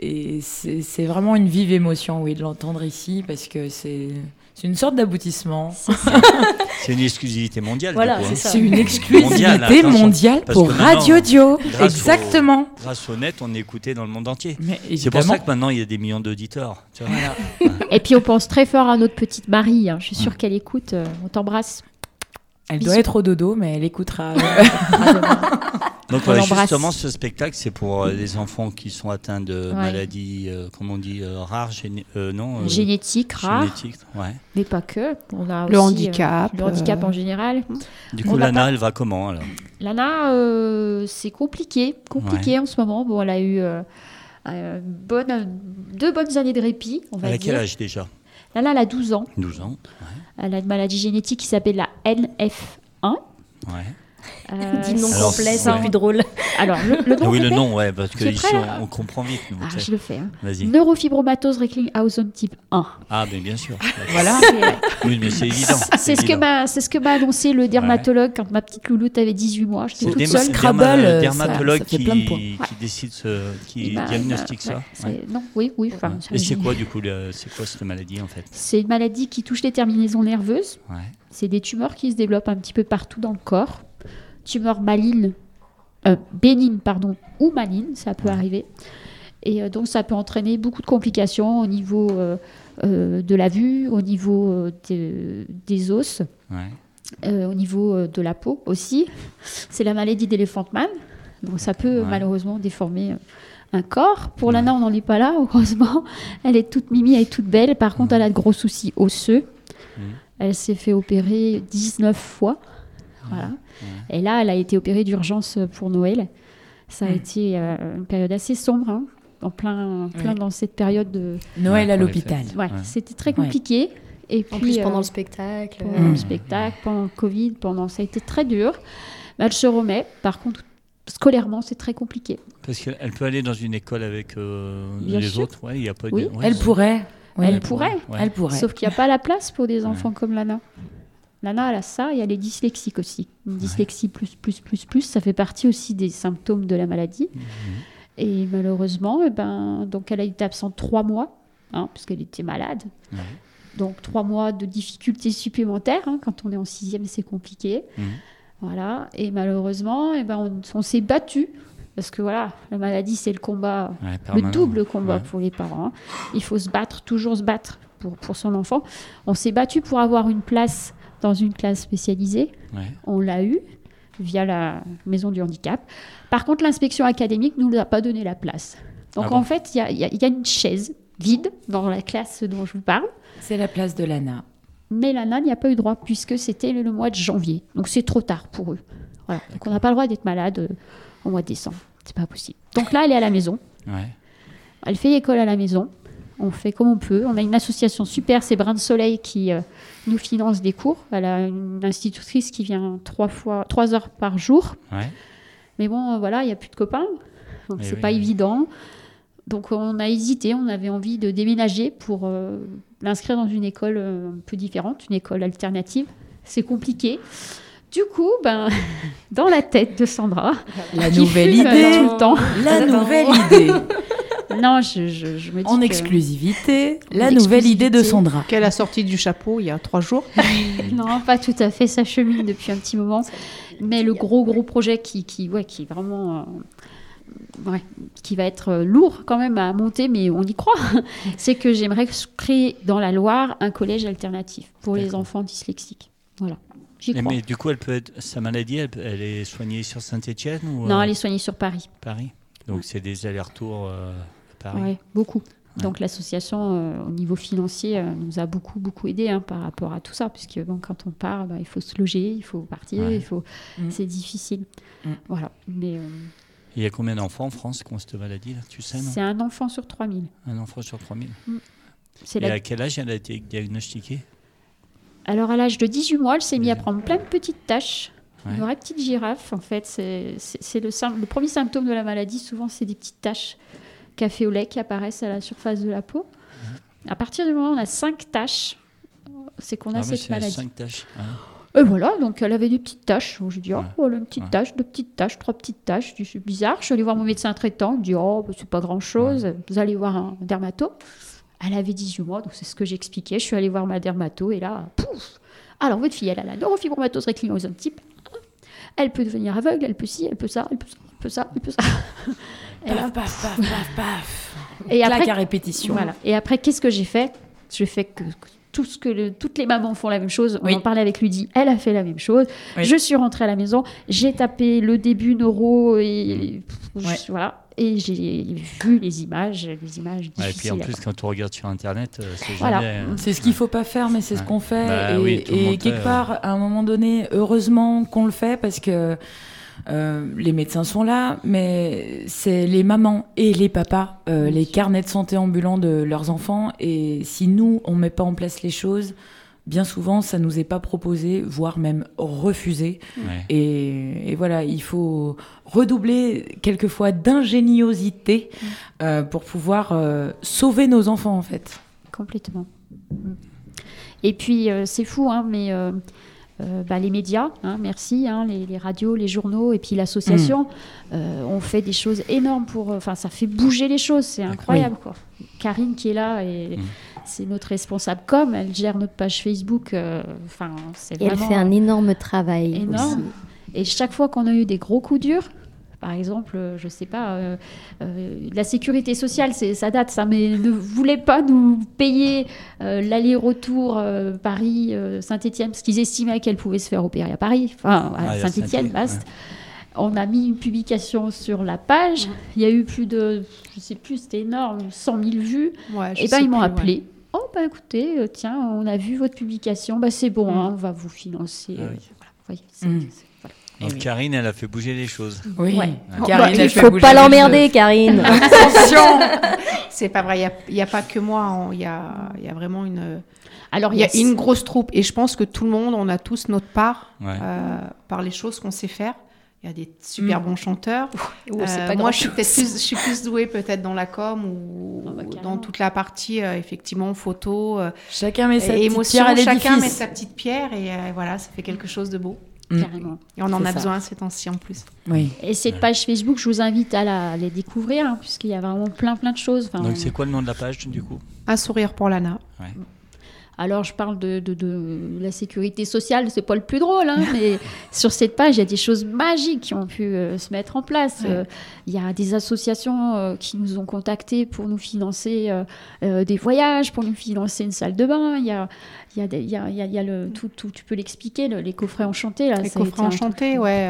S5: et c'est vraiment une vive émotion, oui, de l'entendre ici, parce que c'est une sorte d'aboutissement.
S1: C'est une exclusivité mondiale.
S3: Voilà,
S1: hein.
S3: c'est ça.
S5: C'est une exclusivité mondiale pour Radio Dio.
S1: au-
S5: Exactement.
S1: Grâce au net, on est écouté dans le monde entier. C'est pour ça que maintenant il y a des millions d'auditeurs.
S2: Et puis on pense très fort à notre petite Marie. hein. Je suis sûre qu'elle écoute. euh, on t'embrasse.
S5: Elle
S2: Bisous.
S5: doit être au dodo, mais elle écoutera.
S1: Donc voilà,
S2: l'embrasse.
S1: justement, ce spectacle, c'est pour euh, les enfants qui sont atteints de
S2: Ouais.
S1: maladies, euh, comment on dit, euh, rares, géné- euh, non euh,
S2: Génétique, rare,
S1: génétiques, ouais.
S2: mais pas que. On a
S6: Le
S2: aussi,
S6: handicap,
S2: euh, le handicap
S6: euh,
S2: en général.
S1: Du
S2: On
S1: coup,
S2: n'a
S1: Lana,
S2: pas-
S1: elle va comment alors?
S2: Lana, euh, c'est compliqué, compliqué en ce moment. Bon, elle a eu euh, euh, bonne, deux bonnes années de répit, on va
S1: Elle a
S2: dire.
S1: quel âge déjà?
S2: Lana, elle a 12 ans.
S1: 12 ans.
S2: Elle a une maladie génétique qui s'appelle la NF1.
S1: Ouais.
S2: Euh,
S3: Dis le nom
S1: Alors,
S3: complet, c'est
S1: ouais.
S3: plus drôle.
S2: Alors, le, le nom
S1: Ah oui, le nom, ouais, parce que ici,
S2: prêt,
S1: on, comprend vite. nous,
S2: Ah, je le fais. hein.
S1: Vas-y.
S2: Neurofibromatose Recklinghausen type 1.
S1: Ah, mais bien sûr.
S5: voilà.
S1: Oui, mais c'est évident.
S2: C'est ce que m'a c'est ce que m'a annoncé le dermatologue quand ma petite louloute avait 18 mois. J'étais
S1: C'est
S2: toute seule.
S5: Scrabble,
S1: derma-
S5: euh,
S1: dermatologue
S5: ça-
S1: qui, décide, ce, qui
S2: m'a-
S1: diagnostique ça.
S2: Non, oui, oui.
S1: Et c'est quoi du coup le- C'est quoi cette maladie en fait?
S2: C'est une maladie qui touche les terminaisons nerveuses. C'est des tumeurs qui se développent un petit peu partout dans le corps. Tumeurs malignes, euh, bénignes, pardon, ou malignes, ça peut arriver. Et euh, donc, ça peut entraîner beaucoup de complications au niveau euh, de la vue, au niveau de- des os,
S1: Ouais.
S2: au niveau de la peau aussi. C'est la maladie d'Elephant Man. Donc, ça peut
S1: Ouais.
S2: malheureusement déformer un corps. Pour Lana, on n'en est pas là, heureusement. Elle est toute mimi, elle est toute belle. Par contre, elle a de gros soucis osseux.
S1: Mhm.
S2: Elle s'est fait opérer 19 fois. Voilà. Et là, elle a été opérée d'urgence pour Noël. Ça a
S5: Mhm.
S2: été euh, une période assez sombre, hein, en plein, plein
S5: Ouais.
S2: dans cette période de.
S5: Noël
S1: Ouais,
S5: à l'hôpital.
S2: Ouais,
S1: Ouais.
S2: c'était très
S5: Ouais.
S2: compliqué. Et puis,
S3: En plus, pendant
S2: euh,
S3: le spectacle.
S2: pendant le spectacle, pendant le Covid, pendant ça a été très dur. Mais elle se remet. Par contre, scolairement, c'est très compliqué.
S1: Parce qu'elle peut aller dans une école avec euh, les
S2: sûr.
S1: autres. Ouais, il y a pas de-
S2: Oui.
S1: ouais,
S5: Elle pourrait. Oui.
S2: Elle pourrait.
S1: Ouais.
S5: Elle pourrait.
S2: Sauf qu'il n'y a pas la place pour des enfants comme Lana. Lana, elle a ça et elle est dyslexique aussi. Une dyslexie plus, plus, plus, plus, ça fait partie aussi des symptômes de la maladie.
S1: Mhm.
S2: Et malheureusement, eh ben, donc elle a été absente trois mois, hein, puisqu'elle était malade.
S1: Ouais.
S2: Donc trois mois de difficultés supplémentaires. hein, quand on est en sixième, c'est compliqué.
S1: Mhm.
S2: Voilà. Et malheureusement, eh ben, on, on s'est battu. Parce que voilà, la maladie, c'est le combat
S1: Ouais,
S2: le double combat
S1: Ouais.
S2: pour les parents. hein. Il faut se battre, toujours se battre pour, pour son enfant. On s'est battu pour avoir une place dans une classe spécialisée.
S1: Ouais.
S2: On l'a eu via la maison du handicap. Par contre, l'inspection académique ne nous a pas donné la place. Donc
S1: Ah bon
S2: en fait, il y a, y y une chaise vide dans la classe dont je vous parle.
S5: C'est la place de Lana.
S2: Mais Lana n'y a pas eu droit puisque c'était le, le mois de janvier. Donc c'est trop tard pour eux. Voilà. Donc on n'a pas le droit d'être malade euh, au mois de décembre. C'est pas possible. Donc là, elle est à la maison.
S1: Ouais.
S2: Elle fait école à la maison. On fait comme on peut. On a une association super, c'est Brin de Soleil qui euh, nous finance des cours. Elle a une institutrice qui vient trois fois, trois heures par jour.
S1: Ouais.
S2: Mais bon, euh, voilà, il n'y a plus de copains, donc c'est
S1: oui.
S2: pas évident. Donc on a hésité, on avait envie de déménager pour euh, l'inscrire dans une école euh, un peu différente, une école alternative. C'est compliqué. Du coup, ben, dans la tête de Sandra,
S5: La
S2: qui
S5: nouvelle
S2: fume,
S5: idée.
S2: tout le temps.
S5: La nouvelle idée.
S2: Non, je, je, je me dis
S5: En
S2: que-
S5: exclusivité, la
S2: En
S5: nouvelle idée de. Sandra.
S6: Qu'elle a sorti du chapeau il y a trois jours.
S2: Non, pas tout à fait, ça chemine depuis un petit moment. Mais le gros, gros projet qui, qui, ouais, qui est vraiment. euh, ouais, qui va être euh, lourd quand même à monter, mais on y croit, c'est que j'aimerais créer dans la Loire un collège alternatif pour les enfants dyslexiques. Voilà, j'y crois.
S1: mais du coup, elle peut être, sa maladie, elle, elle est soignée sur Saint-Etienne ou
S2: Non,
S1: euh,
S2: elle est soignée sur Paris.
S1: Paris Donc c'est des allers-retours euh, Paris.
S2: Ouais, beaucoup.
S1: Ouais.
S2: Donc l'association, euh, au niveau financier, euh, nous a beaucoup, beaucoup aidé hein, par rapport à tout ça, puisque bon, quand on part, bah, il faut se loger, il faut partir,
S1: Ouais.
S2: il faut...
S5: Mm.
S2: c'est difficile.
S5: Mm.
S2: Voilà. Mais euh,
S1: Il y a combien d'enfants en France? Qui ont cette maladie là? Tu sais,
S2: c'est un enfant sur 3000.
S1: Un enfant sur 3000.
S2: C'est
S1: Et
S2: la
S1: à quel âge elle a été diagnostiquée?
S2: Alors, à l'âge de 18 mois, elle s'est mise à prendre plein de petites taches.
S1: Ouais.
S2: Une vraie petite girafe, en fait. C'est le, sym- le premier symptôme de la maladie. Souvent, c'est des petites taches café au lait qui apparaissent à la surface de la peau. À partir du moment où on a 5 taches, c'est qu'on a
S1: Ah,
S2: cette maladie.
S1: cinq tâches. hein.
S2: Et voilà, donc elle avait des petites taches. Donc, J'ai dit, oh,
S1: Ouais.
S2: voilà, une petite
S1: Ouais.
S2: tache, deux petites taches, trois petites taches. Je dis, C'est bizarre. Je suis allée voir mon médecin traitant. Il me dit, oh, bah, c'est pas grand chose. Vous allez voir un dermato. Elle avait 18 mois, donc c'est ce que j'expliquais. Je suis allée voir ma dermato et là, pouf Alors, votre fille, elle a la neurofibromatose réclinosome type 1. Elle peut devenir aveugle, elle peut ci, elle peut ça, elle peut ça, elle peut ça, elle peut ça. Et là,
S5: Paf, paf, paf, paf, paf.
S2: Et
S5: Claque
S2: après-
S5: à répétition.
S2: voilà. Et après, qu'est-ce que j'ai fait? Je fais que, que tout ce que le- toutes les mamans font la même chose. On
S5: Oui.
S2: en parlait avec Ludie. Elle a fait la même chose.
S5: Oui.
S2: Je suis rentrée à la maison. J'ai tapé le début neuro et
S5: Ouais.
S2: voilà. Et j'ai vu les images, les images
S1: Ouais, et puis en plus, quand on regarde sur Internet, euh, c'est
S2: Voilà.
S1: jamais. euh,
S5: C'est ce qu'il faut pas faire, mais c'est ce qu'on fait.
S1: Bah
S5: et
S1: oui,
S5: quelque
S1: fait,
S5: part, à un moment donné, heureusement qu'on le fait parce que euh, les médecins sont là, mais c'est les mamans et les papas, euh, les carnets de santé ambulants de leurs enfants. Et si nous, on met pas en place les choses, bien souvent, ça nous est pas proposé, voire même refusé.
S1: ouais.
S5: Et, et voilà, il faut redoubler quelquefois d'ingéniosité euh, pour pouvoir sauver nos enfants, en fait.
S2: Complètement. Mm. Et puis, c'est fou, hein, mais euh, euh, bah, les médias, hein, merci, hein, les, les radios, les journaux, et puis l'association, euh, ont fait des choses énormes pour. Enfin, ça fait bouger les choses, c'est incroyable, quoi. Karine qui est là, et
S1: Mm.
S2: c'est notre responsable com, elle gère notre page Facebook. euh, Enfin, c'est
S3: elle fait un énorme travail.
S2: énorme.
S3: aussi.
S2: Et chaque fois qu'on a eu des gros coups durs, par exemple, euh, je sais pas, euh, euh, la sécurité sociale, ça date, ça, mais ne voulait pas nous payer euh, l'aller-retour euh, Paris-Saint-Étienne parce qu'ils estimaient qu'elle pouvait se faire opérer à Paris, enfin
S1: Ah,
S2: à
S1: à
S2: Saint-Étienne, vaste. On a mis une publication sur la page. Il y a eu plus de, je sais plus, c'était énorme, 100 000 vues.
S6: Ouais,
S2: Et ben
S6: sais
S2: ils m'ont
S6: ouais.
S2: appelé. Oh bah écoutez, euh, tiens, on a vu votre publication, bah c'est bon,
S6: Mm.
S2: hein, on va vous financer.
S1: Ah oui.
S2: voilà, vous voyez, c'est-
S5: Mm.
S1: Donc
S5: Eh oui.
S1: Karine, elle a fait bouger les choses.
S5: Oui,
S2: Ouais.
S5: Karine,
S3: Bah, il faut pas l'emmerder. Karine.
S5: Attention
S6: C'est pas vrai, il n'y a, pas que moi, hein, il y, a, il y a vraiment une,
S2: Alors
S6: il y a une grosse troupe. Et je pense que tout le monde, on a tous notre part
S1: Ouais.
S6: euh, par les choses qu'on sait faire. Il y a des super
S5: Mm.
S6: bons chanteurs.
S3: Oh,
S6: Euh,
S3: pas
S6: moi, je suis plus, je suis plus douée peut-être dans la com ou
S2: Ah bah,
S6: dans toute la partie euh, effectivement photo, euh,
S5: Chacun met sa
S6: et
S5: petite
S6: émotion.
S5: pierre à
S6: Chacun met
S5: l'édifice.
S6: sa petite pierre et euh, voilà, ça fait quelque chose de beau.
S5: Mm.
S2: Carrément.
S6: Et on en a
S5: ça.
S6: besoin ces temps-ci en plus.
S5: Oui.
S2: Et cette page Facebook, je vous invite à la, les découvrir, hein, puisqu'il y a vraiment plein plein de choses. Enfin,
S1: Donc c'est quoi le nom de la page du coup?
S6: Un sourire pour Lana.
S2: Alors je parle de, de- de la sécurité sociale, c'est pas le plus drôle, hein, mais sur cette page, il y a des choses magiques qui ont pu euh, se mettre en place.
S6: Ouais.
S2: Euh, il y a des associations euh, qui nous ont contactés pour nous financer des voyages, pour nous financer une salle de bain. Il y a, y a, y a, y a- le, tout, tout- tu peux l'expliquer, le- les coffrets enchantés. Là,
S6: Les coffrets
S2: un truc-
S6: enchantés, ouais.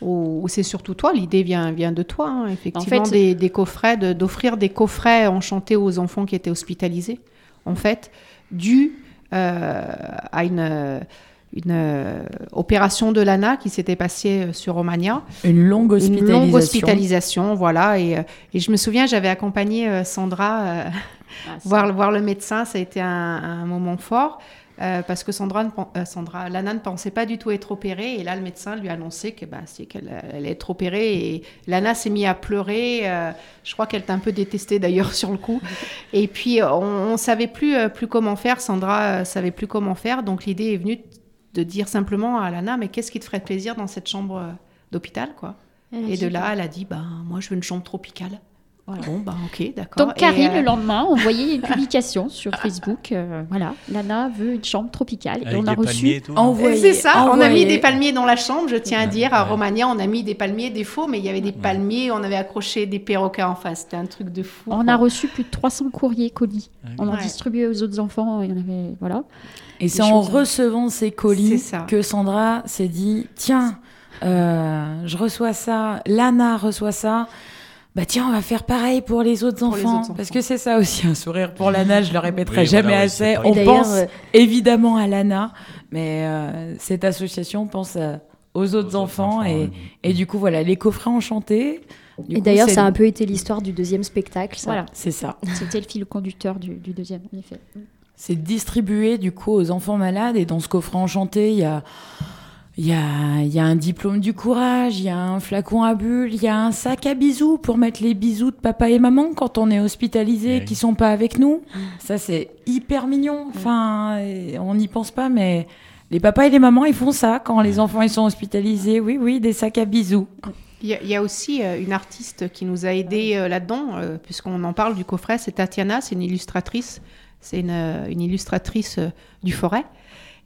S6: où c'est surtout toi, l'idée vient, vient de toi, hein, effectivement,
S2: fait,
S6: des, des coffrets, de- d'offrir des coffrets enchantés aux enfants qui étaient hospitalisés, en fait, dû euh, à une, une euh, opération de l'ANA qui s'était passée euh, sur Romagna.
S5: Une longue
S6: Une
S5: hospitalisation.
S6: longue hospitalisation, voilà. Et, et je me souviens, j'avais accompagné Sandra euh,
S2: Ah,
S6: voir, voir le médecin. Ça a été un, un moment fort. Euh, parce que Sandra, ne euh, Sandra, Lana ne pensait pas du tout être opérée et là le médecin lui a annoncé que bah, c'est qu'elle elle allait être opérée et Lana s'est mise à pleurer. euh, je crois qu'elle t'a un peu détestée d'ailleurs sur le coup. Et puis euh, on, on savait plus euh, plus comment faire. Sandra euh, savait plus comment faire. Donc l'idée est venue de dire simplement à Lana mais qu'est-ce qui te ferait plaisir dans cette chambre euh, d'hôpital quoi? Et de là, elle a dit, bah, moi, je veux une chambre tropicale.
S2: Voilà.
S6: Bon, bah, ok, d'accord.
S2: Donc Karine,
S6: euh,
S2: le lendemain, envoyait une publication sur Facebook. euh, voilà, Lana veut une chambre tropicale. et
S1: Avec
S2: on a reçu.
S5: Envoyé.
S6: C'est ça, on a mis
S5: envoyé.
S6: des palmiers dans la chambre, je tiens à dire. À. Romagna, on a mis des palmiers, des faux, mais il y avait des palmiers, on avait accroché des perroquets en face. C'était un truc de fou.
S2: On
S6: quoi.
S2: a reçu plus de 300 courriers colis. On en
S6: Ouais.
S2: distribuait aux autres enfants. Il y en avait, voilà.
S5: Et c'est en
S2: choses-
S5: recevant ces colis que Sandra s'est dit tiens, euh, je reçois ça, Lana reçoit ça. Bah tiens, on va faire pareil pour les autres,
S6: Pour les
S5: enfants. Parce que c'est ça aussi, un sourire pour Lana, je le répéterai
S1: Oui,
S5: jamais
S1: voilà,
S5: assez. On pense
S3: euh,
S5: évidemment à Lana, mais euh, cette association pense à- aux autres
S1: autres
S5: enfants.
S1: enfants,
S5: et,
S1: ouais.
S5: et du coup, voilà, les coffrets enchantés. Du
S3: Et d'ailleurs,
S5: c'est-
S3: ça a un peu été l'histoire du deuxième spectacle. Ça.
S2: Voilà.
S5: C'est ça.
S2: C'était le fil conducteur du, du deuxième, en effet.
S5: C'est distribué du coup aux enfants malades. Et dans ce coffret enchanté, il y a, il y, a, il y a un diplôme du courage, il y a un flacon à bulles, il y a un sac à bisous pour mettre les bisous de papa et maman quand on est hospitalisé,
S1: Oui.
S5: qui sont pas avec nous. Ça, c'est hyper mignon. Enfin, et on n'y pense pas, mais les papas et les mamans, ils font ça quand les enfants ils sont hospitalisés. Oui, oui, des sacs à bisous.
S6: Il y, a- il y a aussi euh, une artiste qui nous a aidés euh, là-dedans, euh, puisqu'on en parle du coffret, c'est Tatiana, c'est une illustratrice, c'est une, une illustratrice euh, du forêt,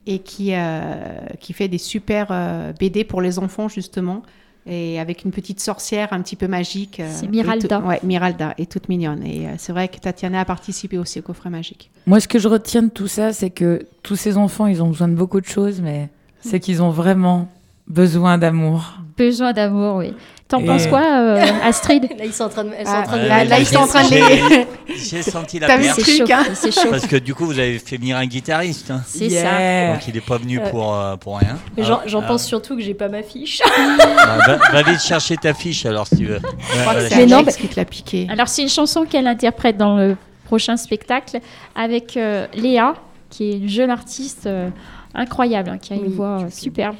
S6: et qui, euh, qui fait des super euh, BD pour les enfants, justement, et avec une petite sorcière un petit peu magique. euh,
S2: C'est Miralda.
S6: Ouais, Miralda, et toute mignonne. Et euh, c'est vrai que Tatiana a participé aussi au coffret magique.
S5: Moi, ce que je retiens de tout ça, c'est que tous ces enfants, ils ont besoin de beaucoup de choses, mais c'est qu'ils ont vraiment besoin d'amour.
S2: Besoin d'amour, oui. T'en penses quoi, euh, Astrid
S3: Là, ils sont en train de,
S6: Ah,
S3: de-
S1: Ouais,
S6: là, là, ils sont en train de
S1: j'ai-
S6: les...
S1: J'ai senti la perte.
S6: ce
S2: C'est chaud.
S6: hein
S2: C'est chaud.
S1: Parce que du coup, vous avez fait venir un guitariste. hein.
S2: C'est
S5: Yeah.
S1: Donc il n'est pas venu
S3: Euh,
S1: pour, euh, pour rien.
S3: J'en
S1: Ah,
S3: j'en
S1: ah,
S3: pense surtout que j'ai pas ma fiche.
S1: bah, va, va vite chercher ta fiche alors si tu veux.
S6: Je crois que c'est
S3: Mais non,
S6: Alex qui te l'a piqué.
S2: Alors, c'est une chanson qu'elle interprète dans le prochain spectacle avec euh, Léa, qui est une jeune artiste euh, incroyable, hein, qui a une
S3: Oui,
S2: voix euh, superbe.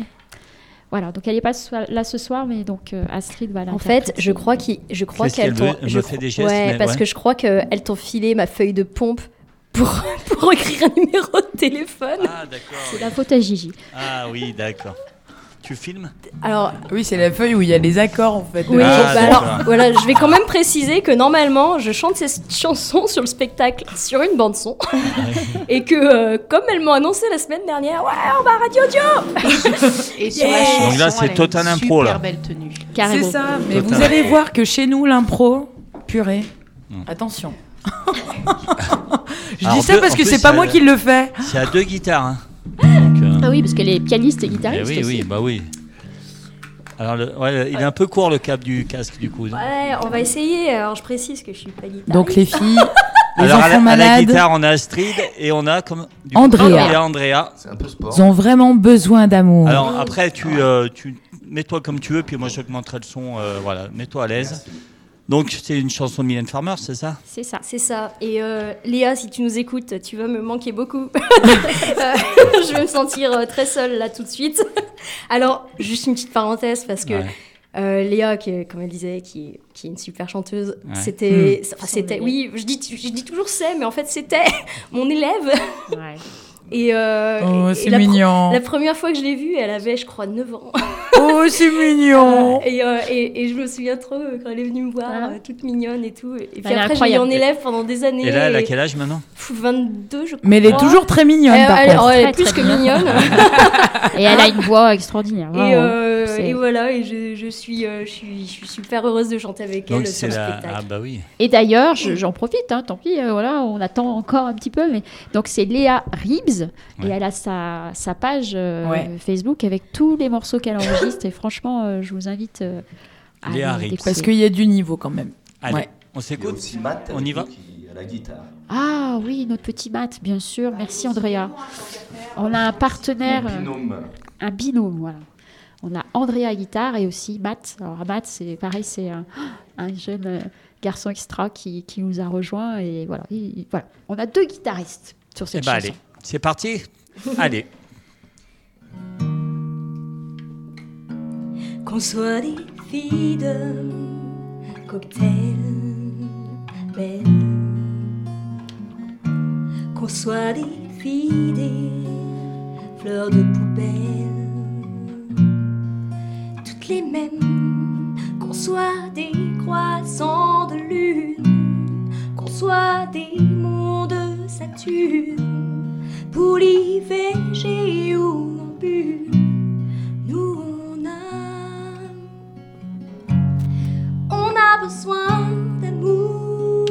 S2: Voilà, donc elle n'est pas so- là ce soir, mais donc euh, Astrid va
S3: En fait, je crois qu'il- je crois
S1: qu'elle. Elle
S3: je
S1: me fait des gestes,
S3: Ouais,
S1: mais
S3: parce
S1: ouais.
S3: que je crois qu'elles t'ont filé ma feuille de pompe pour, pour écrire un numéro de téléphone.
S1: Ah d'accord.
S2: C'est
S1: oui.
S2: la faute à Gigi.
S1: Ah oui, d'accord. Tu filmes
S3: Alors,
S5: Oui, c'est la feuille où il y a les accords, en fait.
S3: oui,
S1: Ah,
S3: bah alors, voilà, je vais quand même préciser que normalement, je chante cette chanson sur le spectacle sur une bande son, et que euh, comme elles m'ont annoncé la semaine dernière, ouais, on va à Radio Dio.
S6: Et sur la chanson,
S1: Donc là, c'est total
S6: une
S1: impro, là.
S6: Super belle tenue.
S2: Carrément.
S5: C'est ça, mais
S1: Total.
S5: vous allez voir que chez nous, l'impro, purée,
S1: Hmm.
S5: attention. Je
S1: Ah,
S5: dis ça parce que c'est pas moi qui le fais.
S1: C'est à deux guitares. Hein. Donc, euh,
S2: Ah oui, parce qu'elle est pianiste et
S1: eh
S2: guitariste
S1: oui,
S2: aussi.
S1: oui, bah oui. Alors, le- ouais, il est un peu court le câble du casque du coup.
S3: Ouais, on va essayer. Alors, je précise que je suis pas guitariste.
S5: Donc les filles, les
S1: Alors à la,
S5: enfants
S1: à la guitare, on a Astrid et on a comme du
S5: Andrea.
S1: il y a Andrea.
S4: C'est un peu sport.
S5: ils ont vraiment besoin d'amour.
S1: Alors après, tu, euh, tu mets-toi comme tu veux, puis moi j'augmenterai le son. euh, voilà, mets-toi à l'aise. Donc c'est une chanson de Mylène Farmer, c'est ça?
S2: C'est ça.
S3: C'est ça. Et euh, Léa, si tu nous écoutes, tu vas me manquer beaucoup. Euh, je vais me sentir euh, très seule là tout de suite. Alors, juste une petite parenthèse parce que
S1: Ouais.
S3: euh, Léa, qui, est- comme elle disait, qui, est- qui est une super chanteuse,
S1: Ouais.
S3: c'était, enfin,
S2: Son
S3: c'était, oui, je dis, je dis toujours c'est, mais en fait c'était mon élève.
S2: Ouais.
S3: Et, euh,
S5: oh,
S3: et- et
S5: c'est
S3: la, pro-
S5: mignon.
S3: la première fois que je l'ai vue, elle avait, je crois, 9 ans.
S5: Oh, c'est mignon.
S3: Et, euh, et, et je me souviens trop euh, quand elle est venue me voir,
S2: Ah.
S3: toute mignonne et tout. Et puis
S2: Elle est
S3: après, j'ai eu en élève pendant des années.
S1: Et là, elle a quel âge maintenant
S3: Pff, 22, je crois.
S5: Mais elle est toujours très mignonne,
S3: Elle,
S5: par
S3: elle-
S5: contre.
S3: elle est
S2: Très,
S3: plus
S2: très
S3: que mignonne.
S2: Et elle a une voix extraordinaire.
S3: et, euh, voilà, et je, je suis, euh, je, suis, je suis super heureuse de chanter avec
S1: Donc
S3: elle sur le
S1: la.
S3: spectacle.
S1: Ah bah oui.
S2: Et d'ailleurs, je- j'en profite, hein, tant pis, euh, voilà, on attend encore un petit peu. Mais... Donc c'est Léa Ribs, et
S1: Ouais.
S2: elle a sa, sa page euh,
S5: Ouais.
S2: Facebook avec tous les morceaux qu'elle enregistre. et franchement, euh, je vous invite à
S1: Léa
S2: aller.
S5: Parce qu'il y a du niveau quand même.
S1: Allez,
S5: Ouais.
S1: on s'écoute
S4: aussi Matt
S1: On y va
S4: à la guitare.
S2: Ah oui, notre petit Matt, bien sûr. Merci Andrea. On a un partenaire, euh, un binôme, voilà. On a Andrea guitare et aussi Matt. Alors Matt, c'est pareil, c'est un, un jeune euh, garçon extra qui, qui nous a rejoint et voilà, il- il- voilà. On a deux guitaristes sur
S1: Eh
S2: cette
S1: ben
S2: chanson.
S1: allez, c'est parti? allez.
S3: Qu'on soit des filles de cocktail belles, qu'on soit des filles des fleurs de poubelle, toutes les mêmes, qu'on soit des croissants de lune, qu'on soit des monts de Saturne, pour l'IVG ou bulle. Nous on a, on a besoin d'amour.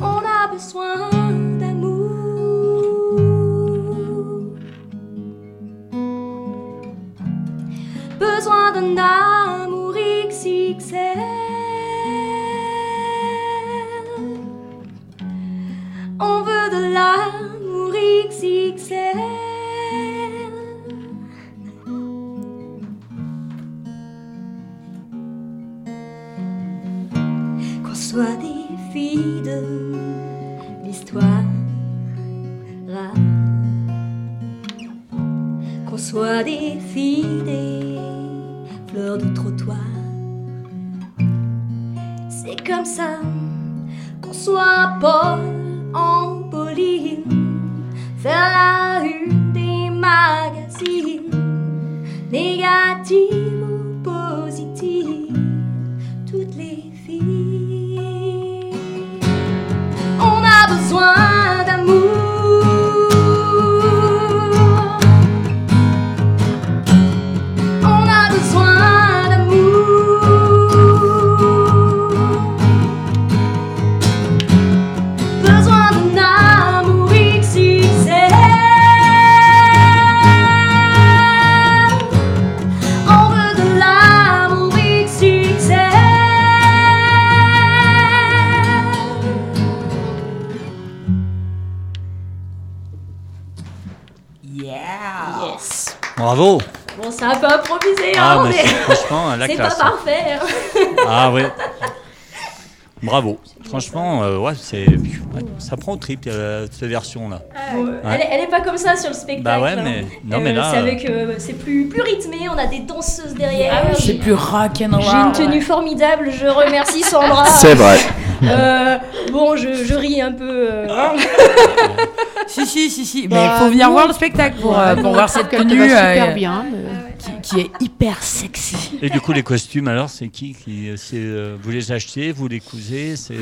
S3: On a besoin d'amour. Besoin d'un amour XXL.
S1: Pixie! Franchement, euh, ouais, c'est, ouais, ça prend au trip euh, cette version-là.
S3: Bon, elle, est- elle est pas comme ça sur le spectacle.
S1: Bah ouais,
S3: hein.
S1: mais non,
S3: Euh,
S1: mais là,
S3: c'est
S1: euh,
S3: avec, euh, c'est plus plus rythmé. On a des danseuses derrière.
S2: Ah
S5: C'est plus rock and roll.
S3: J'ai une tenue formidable. Je remercie Sandra.
S4: C'est vrai.
S3: Euh, bon, je, je ris un peu. euh, hein.
S5: Si, si, si, si.
S6: Bah,
S5: mais il faut venir voir le spectacle pour, euh, pour voir cette tenue
S6: va super
S5: euh,
S6: bien. mais-
S5: qui, qui est hyper sexy.
S1: Et du coup, les costumes, alors, c'est qui qui c'est, euh, Vous les achetez, vous les cousez c'est...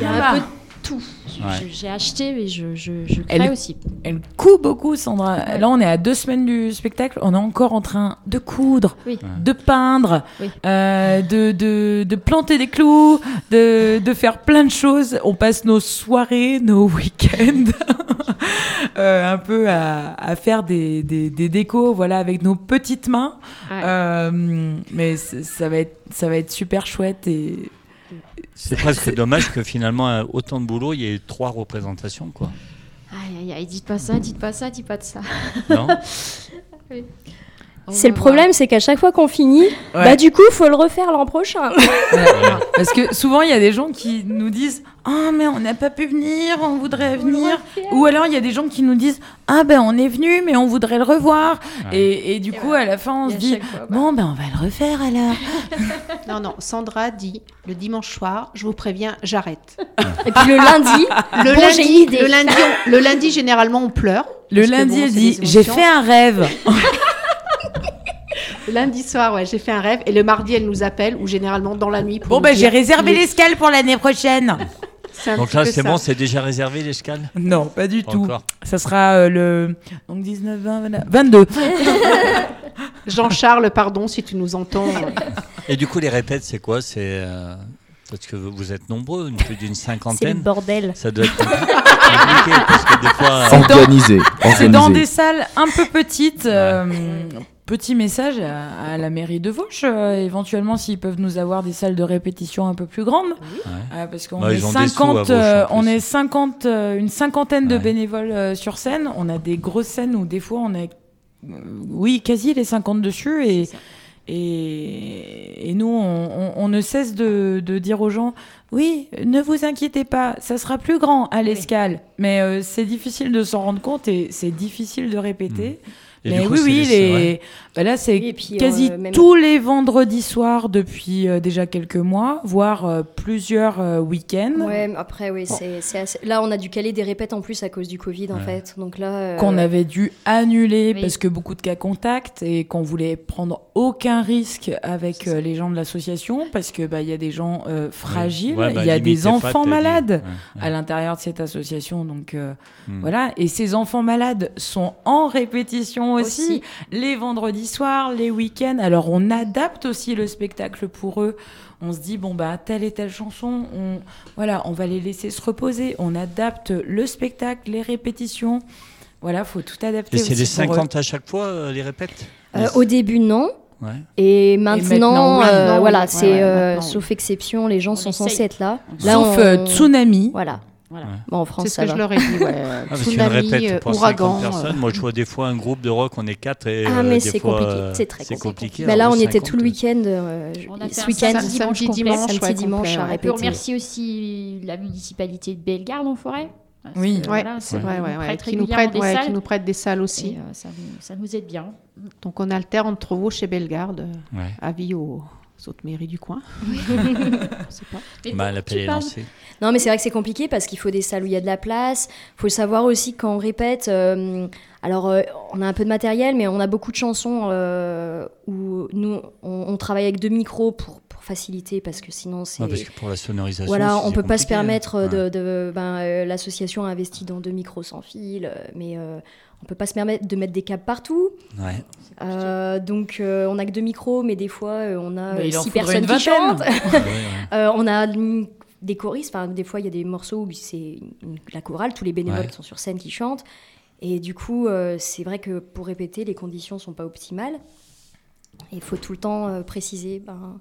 S2: Tout.
S1: Ouais.
S2: J'ai acheté, mais je, je, je
S5: Elle-
S2: crée aussi.
S5: Elle coud beaucoup, Sandra. Là, on est à deux semaines du spectacle. On est encore en train de coudre,
S2: Oui.
S5: de peindre,
S2: Oui.
S5: euh, de, de, de planter des clous, de, de faire plein de choses. On passe nos soirées, nos week-ends, euh, un peu à, à faire des, des, des décos, voilà, avec nos petites mains.
S2: Ouais.
S5: Euh, mais ça va être, ça va être super chouette et
S1: C'est presque dommage que finalement, euh, autant de boulot, il y ait trois représentations, quoi.
S2: Aïe, aïe, aïe, dites pas ça, dites pas ça, dites pas de ça.
S1: Non
S2: On
S3: C'est
S2: va
S3: le problème, c'est qu'à chaque fois qu'on finit, bah du coup, faut le refaire l'an prochain.
S5: Parce que souvent, il y a des gens qui nous disent Ah, mais on n'a pas pu venir, on voudrait venir. Ou alors, il y a des gens qui nous disent Ah, ben on est venu, mais on voudrait le revoir.
S1: Ouais.
S5: Et, et du coup, à la fin, on
S2: Et
S5: se dit
S2: fois, bah,
S5: Bon, ben on va le refaire alors.
S6: Non, non, Sandra dit le dimanche soir, je vous préviens, j'arrête.
S3: Et puis le lundi,
S6: Le,
S3: bon, j'ai une
S6: lundi,
S3: idée.
S6: le, lundi, on- le lundi, généralement, on pleure.
S5: Le lundi,
S6: bon,
S5: elle
S6: c'est
S5: dit J'ai fait un rêve.
S6: Lundi soir, ouais, j'ai fait un rêve. Et le mardi, elle nous appelle, ou généralement dans la nuit. Pour
S5: Bon, ben j'ai réservé l'escale pour l'année prochaine.
S1: Donc là, c'est bon, c'est déjà réservé l'escale
S5: Non, pas du
S1: Pas
S5: tout.
S1: encore.
S5: Ça sera euh, le. Donc 19, 20, 20, 22.
S6: Jean-Charles, pardon, si tu nous entends.
S1: Et du coup, les répètes, c'est quoi? C'est euh, parce que vous êtes nombreux, plus d'une
S3: C'est le
S1: cinquantaine.
S3: bordel.
S1: Ça doit être compliqué parce que des fois. euh,
S5: C'est dans-
S4: Organisé.
S5: C'est dans des salles un peu petites. euh, petit message à, à la mairie de Vauche, euh, éventuellement s'ils peuvent nous avoir des salles de répétition un peu plus grandes,
S1: Ouais.
S5: Euh, parce qu'on
S1: Ouais,
S5: est
S1: ils ont des sous à
S5: 50,
S1: Vauche,
S5: euh, on est 50, euh, une cinquantaine de bénévoles euh, sur scène. On a des grosses scènes où des fois on est, euh, oui, quasi les 50 dessus et et, et nous, on, on- on ne cesse de, de dire aux gens, oui, ne vous inquiétez pas, ça sera plus grand à l'escale. Mais euh, c'est difficile de s'en rendre compte et c'est difficile de répéter.
S1: Et
S5: Mais
S1: du coup,
S5: oui, oui, les... bah là, c'est
S3: Oui,
S5: quasi
S3: euh, même-
S5: tous les vendredis soirs depuis euh, déjà quelques mois, voire euh, plusieurs euh, week-ends.
S3: Ouais, après, oui, c'est c'est assez... là, on a dû caler des répètes en plus à cause du Covid, en fait. Donc là, euh,
S5: qu'on avait dû annuler
S2: Oui.
S5: parce que beaucoup de cas contact et qu'on voulait prendre aucun risque avec euh, les gens de l'association parce que bah il y a des gens euh, fragiles,
S1: Ouais, bah,
S5: il y a des
S1: pas,
S5: enfants malades
S1: Ouais, ouais.
S5: à l'intérieur de cette association donc euh,
S1: Hmm.
S5: voilà et ces enfants malades sont en répétition aussi,
S2: Aussi.
S5: les vendredis soirs, les week-ends. Alors on adapte aussi le spectacle pour eux. On se dit bon bah telle et telle chanson, on voilà, on va les laisser se reposer. On adapte le spectacle, les répétitions. Voilà, faut tout adapter.
S1: Et c'est
S5: eux.
S1: 50 à chaque fois, euh, les répètes
S3: euh, au début, non.
S1: Ouais.
S3: Et maintenant, euh, voilà,
S6: Ouais,
S3: c'est
S6: ouais,
S3: euh, sauf exception, les gens
S2: On
S3: sont
S2: essaye.
S3: censés être là. Là,
S5: Sauf
S3: on-
S5: euh, Tsunami.
S3: Voilà.
S2: Voilà.
S1: Ouais.
S3: Bon, en France,
S6: C'est ce que
S3: va.
S6: je leur ai dit. ouais.
S1: Ah, qu'une
S6: Tsunami,
S1: répète
S6: euh,
S1: pour
S6: ouragan.
S1: 50 personnes,
S6: euh,
S1: moi je vois des fois un groupe de rock, on est 4 et.
S3: Ah,
S1: euh,
S3: mais
S1: des
S3: c'est
S1: fois,
S3: compliqué,
S1: euh,
S3: c'est très
S1: compliqué.
S3: Bah, là,
S1: alors
S3: on était tout le
S1: 50,
S3: week-end. euh, ce week-end,
S2: samedi, dimanche,
S3: samedi,
S6: ouais,
S3: dimanche à
S6: ouais.
S2: On
S3: répéter.
S2: remercier aussi la municipalité de Bellegarde en forêt. Parce
S5: Oui.
S6: Ouais,
S2: voilà,
S6: c'est vrai, ouais, ouais, qui nous prête,
S2: des
S6: ouais,
S2: salles.
S6: qui nous prête des salles aussi.
S2: Et, euh, ça, nous, ça nous aide bien.
S6: Donc on alterne entre vous chez Bellegarde, euh,
S1: Ouais.
S6: avis aux, aux autres mairies du coin. Sais pas.
S2: Mais
S1: Bah, l'appel est lancé.
S3: Non, mais c'est vrai que c'est compliqué parce qu'il faut des salles où il y a de la place. Il faut le savoir aussi quand on répète. euh, alors, euh, on a un peu de matériel, mais on a beaucoup de chansons euh, où nous, on, on travaille avec deux micros pour, pour faciliter parce que sinon, c'est.
S1: Ouais, parce que pour la sonorisation.
S3: Voilà, on peut pas se
S1: hein.
S3: permettre de. de- ben, euh, L'association a investi dans deux micros sans fil, mais euh, on peut pas se permettre de mettre des câbles partout.
S1: Ouais.
S3: Euh, donc, euh, on a que deux micros, mais des fois, euh, on a
S5: Bah,
S3: euh, six personnes qui chantent.
S1: Ouais, ouais.
S3: Euh, on a des choristes, enfin des fois il y a des morceaux où c'est la chorale, tous les bénévoles
S1: Ouais.
S3: qui sont sur scène qui chantent. Et du coup, euh, c'est vrai que pour répéter, les conditions sont pas optimales. Il faut tout le temps euh, préciser, ben,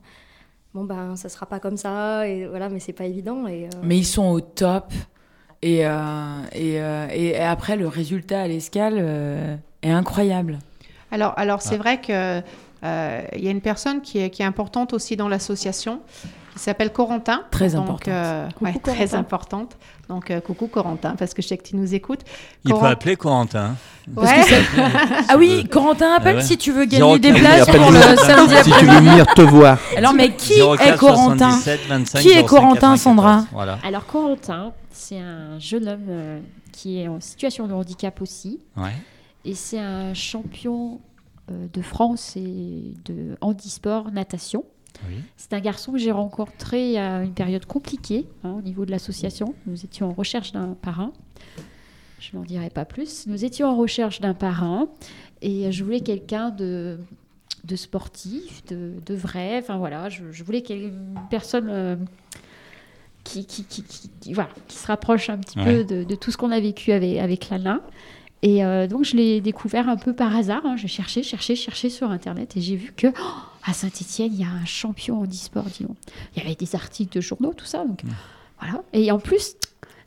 S3: bon ben ça sera pas comme ça, et voilà, mais c'est pas évident. Et, euh,
S5: Mais ils sont au top. Et, euh, et, euh, et après, le résultat à l'escale euh, est incroyable.
S6: Alors, alors c'est
S1: Ah.
S6: vrai que euh, il y a une personne qui est, qui est importante aussi dans l'association, qui s'appelle Corentin.
S5: Très
S6: Donc,
S5: importante.
S6: euh, ouais, très importante. Donc, euh, coucou Corentin, parce que je sais que tu nous écoutes.
S1: Il peut appeler Corentin.
S5: Parce
S6: Ouais.
S5: que ça- Ah oui, Corentin, appelle
S1: Ah ouais.
S5: si tu veux gagner des places
S4: appelle
S5: pour le samedi
S4: Si tu veux venir te voir.
S5: Alors, mais qui
S1: 04
S5: est Corentin
S1: 77 25
S5: Qui est
S1: 05
S5: Corentin,
S1: 94.
S5: Sandra
S1: Voilà.
S2: Alors, Corentin, c'est un jeune homme euh, qui est en situation de handicap aussi.
S1: Ouais.
S2: Et c'est un champion euh, de France et de handisport natation.
S1: Oui.
S2: C'est un garçon que j'ai rencontré à une période compliquée hein, au niveau de l'association. Nous étions en recherche d'un parrain. Je n'en dirai pas plus. Nous étions en recherche d'un parrain et je voulais quelqu'un de, de sportif, de, de vrai. Enfin voilà, je, je voulais une personne euh, qui, qui, qui, qui- qui- voilà, qui se rapproche un petit
S1: Ouais.
S2: peu de, de tout ce qu'on a vécu avec, avec Lana. Et euh, donc, je l'ai découvert un peu par hasard. hein. J'ai cherché, cherché, cherché sur Internet et j'ai vu que oh, à Saint-Etienne, il y a un champion en e-sport, dis donc. Il y avait des articles de journaux, tout ça. Donc, voilà. Et en plus,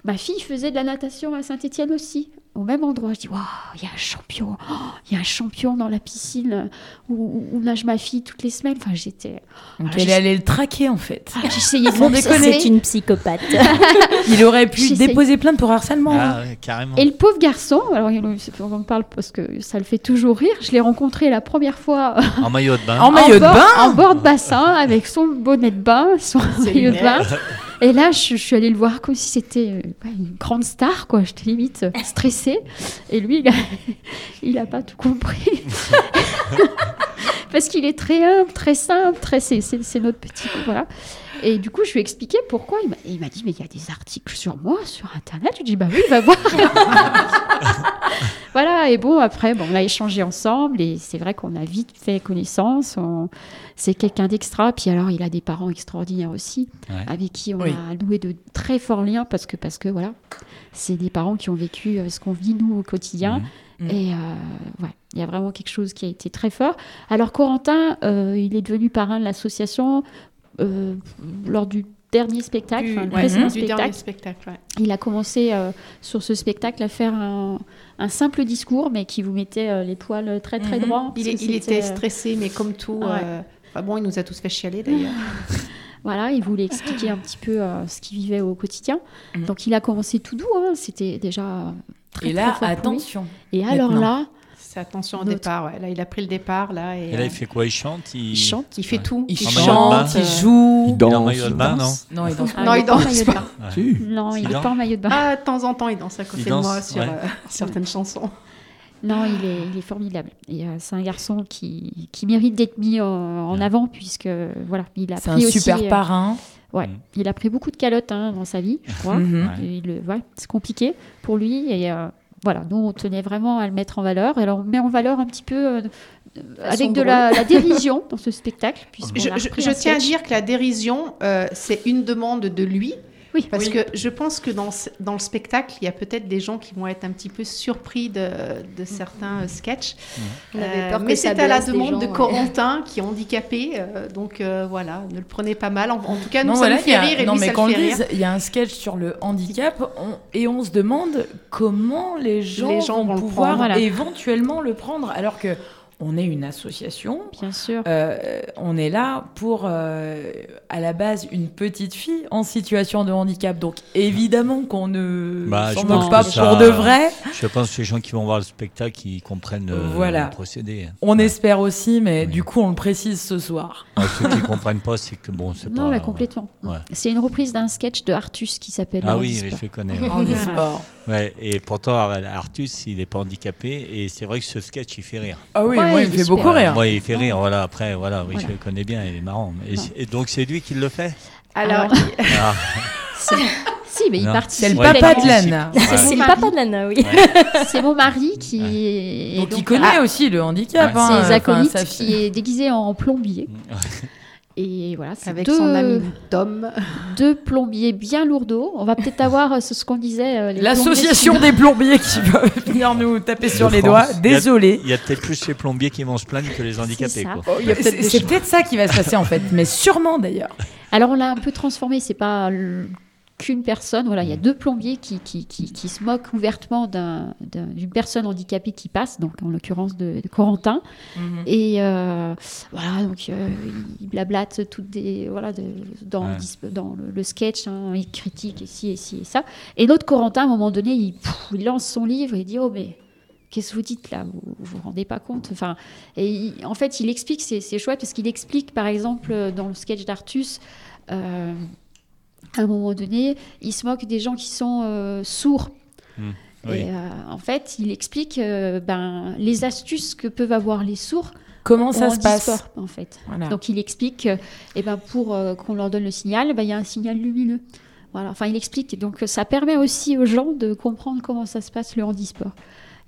S2: ma fille faisait de la natation à Saint-Etienne aussi, au même endroit. Je dis, waouh, il y a un champion. Oh, il y a un champion dans la piscine où, où- où nage ma fille toutes les semaines. Enfin, j'étais.
S5: Donc, elle allée le traquer, en fait.
S2: Ah, J'essayais de
S5: déconner.
S3: c'est une psychopathe.
S5: Il aurait pu déposer plainte pour harcèlement. hein.
S1: Ah, ouais, carrément.
S2: Et le pauvre garçon, alors on en parle parce que ça le fait toujours rire. Je l'ai rencontré la première fois
S1: En maillot de bain.
S5: En maillot de bain
S2: en bord de bassin avec son bonnet de bain, son maillot de bain. Et là, je, je suis allée le voir comme si c'était euh, ouais, une grande star, quoi. J'étais limite euh, stressée. Et lui, il a, il a pas tout compris. Parce qu'il est très humble, très simple, très c'est notre petit voilà. Et du coup, je lui ai expliqué pourquoi. Il m'a, il m'a dit mais il y a des articles sur moi sur internet. Je lui ai dit bah oui, va voir. voilà. Et bon après, bon, on a échangé ensemble et c'est vrai qu'on a vite fait connaissance. On- C'est quelqu'un d'extra. Puis alors, il a des parents extraordinaires aussi
S1: Ouais.
S2: avec qui on
S5: Oui.
S2: a noué de très forts liens parce que parce que voilà, c'est des parents qui ont vécu euh, ce qu'on vit nous au quotidien.
S5: Mm.
S2: Et euh, ouais, il y a vraiment quelque chose qui a été très fort. Alors Corentin, euh, il est devenu parrain de l'association euh, lors du dernier spectacle,
S6: Du,
S2: enfin, le
S6: ouais,
S2: précédent
S6: du dernier
S2: spectacle.
S6: ouais.
S2: Il a commencé euh, sur ce spectacle à faire un, un simple discours, mais qui vous mettait euh, les poils très très
S5: Mhm.
S2: droits.
S6: Il, était stressé, mais comme tout.
S2: Ouais.
S6: euh, enfin bon, il nous a tous fait chialer d'ailleurs.
S2: Voilà, il voulait expliquer un petit peu euh, ce qu'il vivait au quotidien.
S5: Mhm.
S2: Donc il a commencé tout doux, hein, c'était déjà très,
S5: Et là,
S2: très fort pour lui.
S5: attention.
S2: Et alors
S5: maintenant.
S2: là,
S6: C'est attention au
S2: Notre-
S6: départ. ouais. Là, il a pris le départ. Là, et,
S1: Et là,
S6: euh,
S1: il fait quoi? Il chante
S2: il chante.
S6: il fait
S1: Ouais.
S6: tout.
S5: Il chante,
S1: maillot de bain.
S5: il joue.
S4: Il
S1: Il est
S4: danse.
S1: en maillot de bain, non
S5: danse. Non, il danse
S2: Ah,
S6: Non,
S2: il
S6: il
S2: est pas en
S6: danse
S2: maillot de
S6: pas.
S1: Ouais.
S4: Si.
S2: Non, il n'est
S1: danse
S2: pas en maillot de bain.
S6: Ah, de temps en temps, il danse à côté de
S1: danse,
S6: moi sur
S1: ouais.
S6: euh, certaines chansons.
S2: Non, il est, il est formidable. Euh, c'est un garçon qui, qui mérite d'être mis en, en avant, puisque voilà, il a
S5: C'est
S2: pris
S5: un
S2: aussi,
S5: super
S2: euh,
S5: parrain.
S2: ouais,
S1: Mm.
S2: il a pris beaucoup de calottes hein, dans sa vie, je crois.
S5: Mhm.
S1: Ouais.
S2: Ouais, c'est compliqué pour lui. Et euh, voilà, nous, on tenait vraiment à le mettre en valeur. Et alors, on met en valeur un petit peu euh, avec de la, la dérision dans ce spectacle.
S6: Je,
S2: a
S6: je- tiens à dire que la dérision, euh, c'est une demande de lui.
S2: Oui.
S6: Parce
S5: Oui.
S6: que je pense que dans, dans le spectacle, il y a peut-être des gens qui vont être un petit peu surpris de, de certains euh, sketchs.
S3: Avait
S6: Euh, mais c'est à la demande
S3: gens,
S6: de
S3: ouais.
S6: Corentin qui est handicapé. euh, donc euh, voilà, ne le prenez pas mal. En, en tout cas, nous,
S5: Non,
S6: ça
S5: voilà,
S6: nous fait
S5: a-
S6: rire et
S5: non,
S6: lui,
S5: mais
S6: ça
S5: dise, il y a un sketch sur le handicap on- et on se demande comment les gens,
S6: Les gens
S5: vont,
S6: vont le
S5: pouvoir
S2: prendre. Voilà.
S5: éventuellement le prendre, alors que on est une association.
S2: Bien sûr.
S5: euh, on est là pour, euh, à la base, une petite fille en situation de handicap. Donc, évidemment qu'on ne
S1: Bah,
S5: s'en
S1: je
S5: moque
S2: pense
S5: pas
S1: ça-
S5: pour de vrai.
S1: Je pense que les gens qui vont voir le spectacle, ils comprennent euh,
S5: Voilà.
S1: le procédé.
S5: On espère aussi, mais
S1: Oui.
S5: du coup, on le précise ce soir.
S1: Ouais, ceux qui comprennent pas, c'est que bon, c'est pas.
S2: Non, là, complètement.
S1: Ouais.
S2: C'est une reprise d'un sketch de Artus qui s'appelle
S1: Ah oui, je connais. Ouais. Et pourtant, Artus, il n'est pas handicapé, et c'est vrai que ce sketch, il fait rire.
S5: Ah oui,
S2: Ouais,
S5: moi, il fait
S2: super.
S5: beaucoup rire.
S1: Moi, il fait rire, voilà. Après, voilà, oui,
S2: Voilà.
S1: je le connais bien, il est marrant. Et, donc, c'est lui qui le fait?
S6: Alors,
S1: Ah,
S2: c'est- si, mais il participe.
S5: C'est le papa de Lana.
S2: C'est
S3: C'est
S2: mon
S3: le
S2: mari.
S3: papa de Lana, oui.
S2: C'est mon mari qui est.
S5: Donc, il connaît
S2: ah,
S5: aussi le handicap.
S1: Ouais.
S5: hein,
S2: ses
S5: enfin,
S2: acolytes
S5: ça
S2: qui est déguisé en plombier. Et voilà, c'est
S6: avec
S2: deux,
S6: son ami Tom.
S2: deux plombiers bien lourdeaux. On va peut-être avoir euh, ce, ce qu'on disait. euh, les
S5: L'association
S2: plombiers
S5: des plombiers qui va venir nous taper sur
S1: De
S5: les
S1: France.
S5: doigts. Désolé.
S1: Il y a peut-être plus les plombiers qui vont se plaindre que les handicapés. Quoi.
S5: Oh, C'est c'est peut-être ça qui va se passer en fait, mais sûrement d'ailleurs.
S2: Alors on l'a un peu transformé, c'est pas qu'une personne, voilà, il y a deux plombiers qui, qui, qui, qui se moquent ouvertement d'un- d'un- d'une personne handicapée qui passe, donc en l'occurrence de, de Corentin. Et euh, voilà, donc euh, il blablate toutes des, voilà, de- dans,
S1: Ouais.
S2: le, dans le, le sketch, hein, il critique ici et ci et ça. Et l'autre Corentin, à un moment donné, il, pff, il lance son livre et il dit Oh, mais qu'est-ce que vous dites là? Vous vous vous rendez pas compte? Enfin, Et il- en fait, il explique, c'est chouette parce qu'il explique, par exemple, dans le sketch d'Artus, euh, à un moment donné, il se moque des gens qui sont euh, sourds.
S1: Hmm, oui.
S2: Et euh, en fait, il explique euh, ben, les astuces que peuvent avoir les sourds
S5: Comment ça se passe
S2: handisport, en fait.
S5: Voilà.
S2: Donc il explique que eh ben, pour euh, qu'on leur donne le signal, ben, il y a un signal lumineux. Voilà. Enfin, il explique. Donc ça permet aussi aux gens de comprendre comment ça se passe le handisport.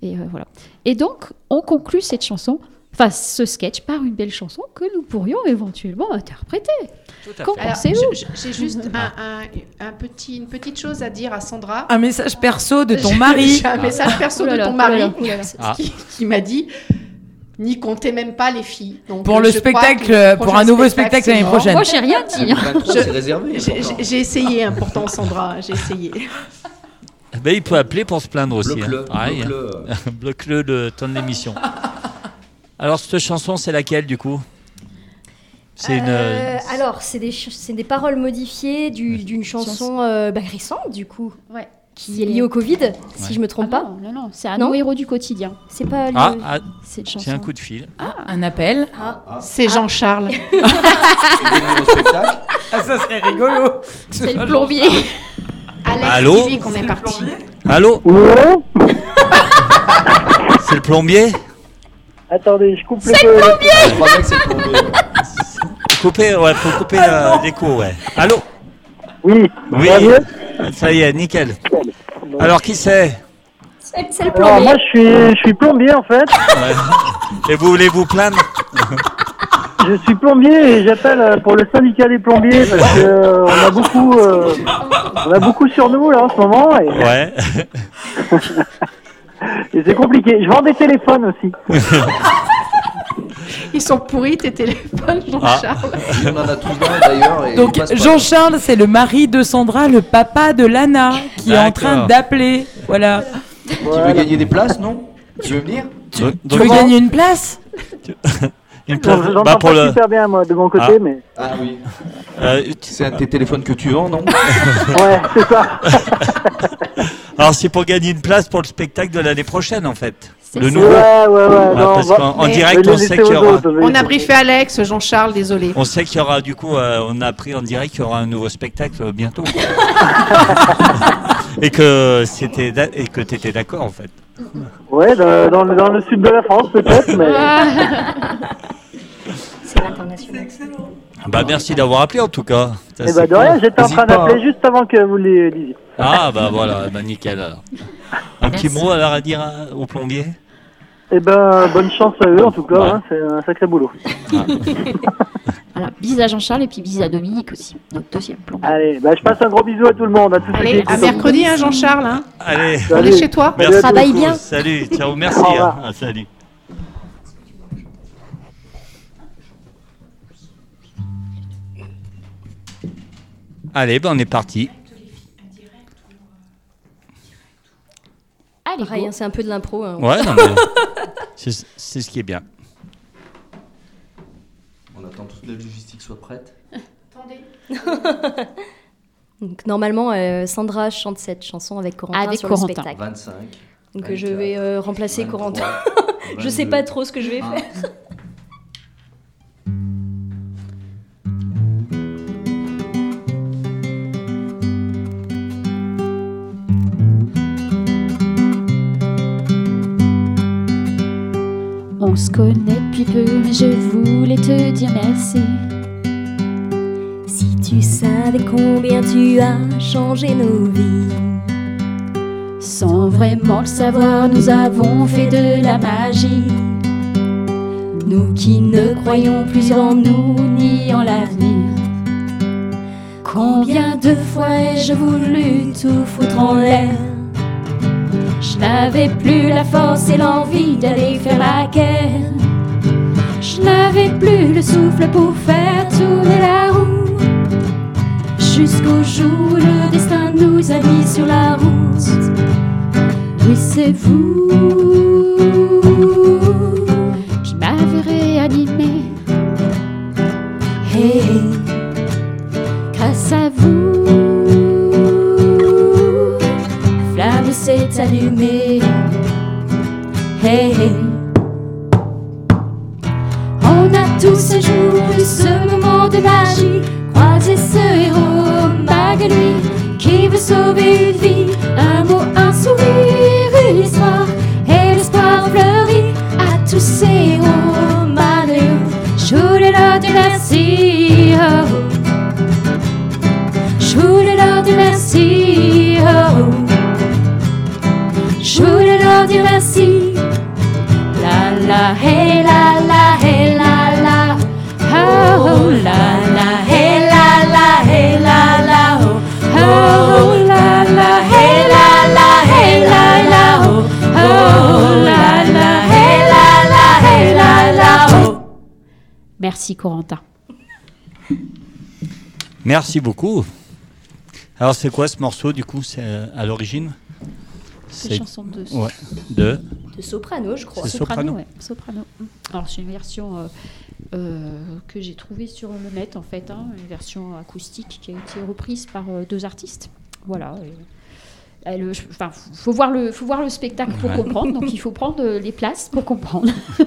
S2: Et euh, voilà. Et donc on conclut cette chanson, enfin ce sketch par une belle chanson que nous pourrions éventuellement interpréter. Qu'en pensez-vous
S6: j'ai juste un, un- un petit, une petite chose à dire à Sandra.
S5: Un message perso de ton mari.
S6: Un message perso de ton mari.
S1: Ah.
S6: qui, qui m'a dit n'y comptez même pas les filles. Donc,
S5: Pour le spectacle, pour un nouveau
S6: spectacle,
S5: l'année prochaine.
S2: Moi, j'ai rien dit. hein.
S8: 23,
S6: Je-
S8: c'est réservé.
S6: J'ai- essayé, hein, pourtant, Sandra, j'ai essayé.
S1: Ben, il peut appeler pour se plaindre aussi.
S8: Bloque-le,
S1: hein. Hein.
S8: bloque-le.
S1: Bloque-le le temps de l'émission. Alors, cette chanson, c'est laquelle du coup? C'est une.
S3: Euh, alors, c'est des, des paroles modifiées du- d'une chanson euh, bah, récente, du coup,
S2: Ouais.
S3: qui est liée au Covid, si je me
S2: Ah
S3: trompe pas.
S2: non, non, non, c'est un
S3: Non
S2: nos héros du quotidien.
S3: C'est pas lié
S1: Ah, ah,
S2: Cette chanson.
S1: c'est un coup de fil.
S5: Un appel.
S3: Ah.
S6: C'est Jean-Charles.
S8: C'est.
S5: Ah, ça serait rigolo.
S2: C'est le plombier.
S6: Alex
S1: Allô
S6: dit qu'on est parti.
S1: Allô? C'est le plombier?
S9: Attendez, je coupe le feu.
S8: Je crois bien que c'est le plombier.
S1: Couper, ouais, faut couper
S5: Ah
S1: le- l'écho, ouais. Allô
S9: Oui,
S1: Oui,
S9: ça va mieux
S1: ça y est, nickel. Alors, qui c'est
S3: C'est le
S9: Alors
S3: plombier.
S9: moi je suis, je suis plombier en fait.
S1: Et vous voulez vous plaindre
S9: Je suis plombier et j'appelle euh, pour le syndicat des plombiers parce que euh, on a beaucoup, euh, on a beaucoup sur nous là en ce moment. Et,
S1: Ouais.
S9: Et c'est compliqué. Je vends des téléphones aussi.
S6: Ils sont pourris tes téléphones, Jean-Charles.
S8: On en a tous dans d'ailleurs. et on
S5: Donc
S8: pas.
S5: Jean-Charles, c'est le mari de Sandra, le papa de Lana, qui est en train
S1: D'accord.
S5: d'appeler. Voilà.
S8: Tu veux gagner des places, non? Tu veux venir?
S5: Tu,
S1: Donc-
S5: tu veux
S1: donc-
S5: gagner une place?
S1: Une place-
S9: J'entends
S1: bah, pour
S9: pas
S1: le-
S9: super bien, moi, de mon côté,
S1: Ah.
S9: mais.
S8: Ah oui.
S1: euh,
S8: C'est un de tes téléphones que tu vends, non?
S9: Ouais, c'est ça.
S1: alors c'est pour gagner une place pour le spectacle de l'année prochaine en fait. Le nouveau.
S9: Ouais, ouais, ouais.
S1: Ah,
S9: non,
S1: parce
S9: va-
S1: qu'en direct, on sait qu'il y aura.
S6: On a briefé Alex, Jean-Charles, désolé.
S1: On sait qu'il y aura du coup, euh, on a appris en direct qu'il y aura un nouveau spectacle bientôt. et que c'était d'a- et que t'étais d'accord en fait.
S9: Ouais, dans, dans le- dans le sud de la France, peut-être, mais.
S3: C'est l'incarnational.
S1: Bah merci d'avoir appelé en tout cas. Ça,
S9: Eh bah, de
S1: cool.
S9: rien, j'étais en train d'appeler
S8: hein.
S9: juste avant que vous les disiez.
S1: Ah bah voilà, bah nickel alors. Un petit mot alors à dire à- au plombier.
S9: Eh ben, bonne chance à eux, en tout cas,
S1: Ouais.
S9: hein, c'est un sacré boulot.
S2: Voilà, bis à Jean-Charles et puis bis à Dominique aussi, notre deuxième plan.
S9: Allez, bah, je passe un gros bisou à tout le monde, à tous ceux qui
S6: Allez, à
S9: écoutent.
S6: mercredi, hein, Jean-Charles. hein.
S1: Allez.
S6: Est chez toi.
S1: Merci
S3: Travaille bien.
S1: Salut, ciao, merci. Hein. Ah, salut. Allez, ben on est parti.
S2: Allez,
S3: Pareil, hein, c'est un peu de l'impro. hein.
S1: Ouais, non, mais c'est c'est ce qui est bien.
S8: On attend toute la logistique soit prête.
S3: Donc, normalement, euh, Sandra chante cette chanson avec Corentin
S2: Avec
S3: sur
S2: Corentin.
S3: le spectacle.
S8: 25.
S3: Donc euh, je vais euh, remplacer Corentin.
S8: 23,
S3: Je sais
S8: 22.
S3: pas trop ce que je vais faire.
S2: On se connaît depuis peu, mais je voulais te dire merci.
S3: Si tu savais combien tu as changé nos vies.
S2: Sans vraiment le savoir, nous avons fait de la magie. Nous qui ne croyons plus en nous ni en l'avenir. Combien de fois ai-je voulu tout foutre en l'air? Je n'avais plus la force et l'envie d'aller faire la guerre. Je n'avais plus le souffle pour faire tourner la roue. Jusqu'au jour où le destin nous a mis sur la route. Oui, c'est vous qui m'avez réanimé. Hey, grâce à vous, allumée. Hey, on a tous ce jour eu ce moment de magie. Croisé ce héros, malgré lui, qui veut sauver une vie. Un mot, un sourire, une histoire, La hey la la hey la la oh la la hey la la hey la la oh oh la la hey la la hey la la oh oh la la hey la la hey la la oh Merci Corentin.
S1: Merci beaucoup. Alors c'est quoi ce morceau du coup euh, à l'origine
S2: C'est chanson de
S1: Ouais. De.
S3: De soprano, je crois.
S1: C'est soprano.
S2: ouais, soprano. Alors c'est une version euh, euh, que j'ai trouvée sur le net en fait, hein, une version acoustique qui a été reprise par euh, deux artistes. Voilà. et- Enfin, faut voir le, faut voir le spectacle pour
S1: Ouais.
S2: comprendre. Donc il faut prendre euh, les places pour comprendre.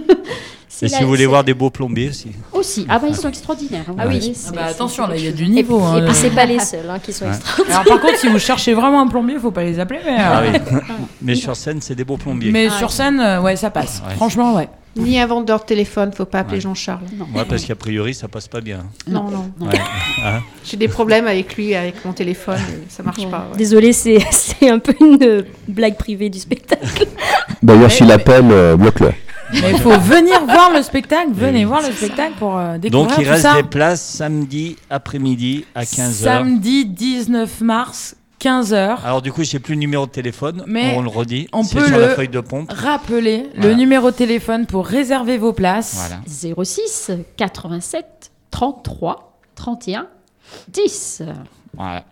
S1: Et si vous voulez voir des beaux plombiers aussi.
S2: aussi. Ah bah ils sont extraordinaires. hein,
S3: Ah oui.
S5: Ah
S2: c'est-
S5: bah, attention, là, il y a du niveau.
S3: Et
S5: hein.
S3: puis c'est pas les seuls hein, qui sont
S1: Ouais.
S3: extraordinaires.
S5: Alors par contre, si vous cherchez vraiment un plombier, faut pas les appeler. Mais,
S1: Ah
S5: euh,
S1: oui. Mais sur scène, c'est des beaux plombiers.
S5: mais
S2: Ah,
S5: sur scène, euh, ouais, ça passe.
S1: Ouais.
S5: Franchement, ouais.
S6: Ni un vendeur de téléphone, faut pas appeler
S1: Ouais.
S6: Jean-Charles.
S2: Non.
S1: Ouais, parce qu'a priori, ça passe pas bien.
S6: Non, non.
S2: Non.
S1: Ouais. Hein
S6: J'ai des problèmes avec lui, avec mon téléphone, ça marche pas. ouais.
S3: Désolée, c'est c'est un peu une blague privée du spectacle.
S4: D'ailleurs, s'il appelle, euh, bloque-le.
S5: Mais il faut venir voir le spectacle. Venez voir le spectacle pour euh, découvrir
S1: Donc il
S5: tout
S1: reste
S5: ça.
S1: des places samedi après-midi à 15h.
S5: Samedi 19 mars, 15h.
S1: Alors du coup, j'ai plus le numéro de téléphone.
S5: Mais
S1: on le redit.
S5: on
S1: C'est
S5: peut
S1: sur
S5: le
S1: la feuille de pompe.
S5: Rappelez le
S1: Voilà.
S5: numéro de téléphone pour réserver vos places.
S1: Voilà.
S2: 06 87 33 31 10.
S1: Voilà.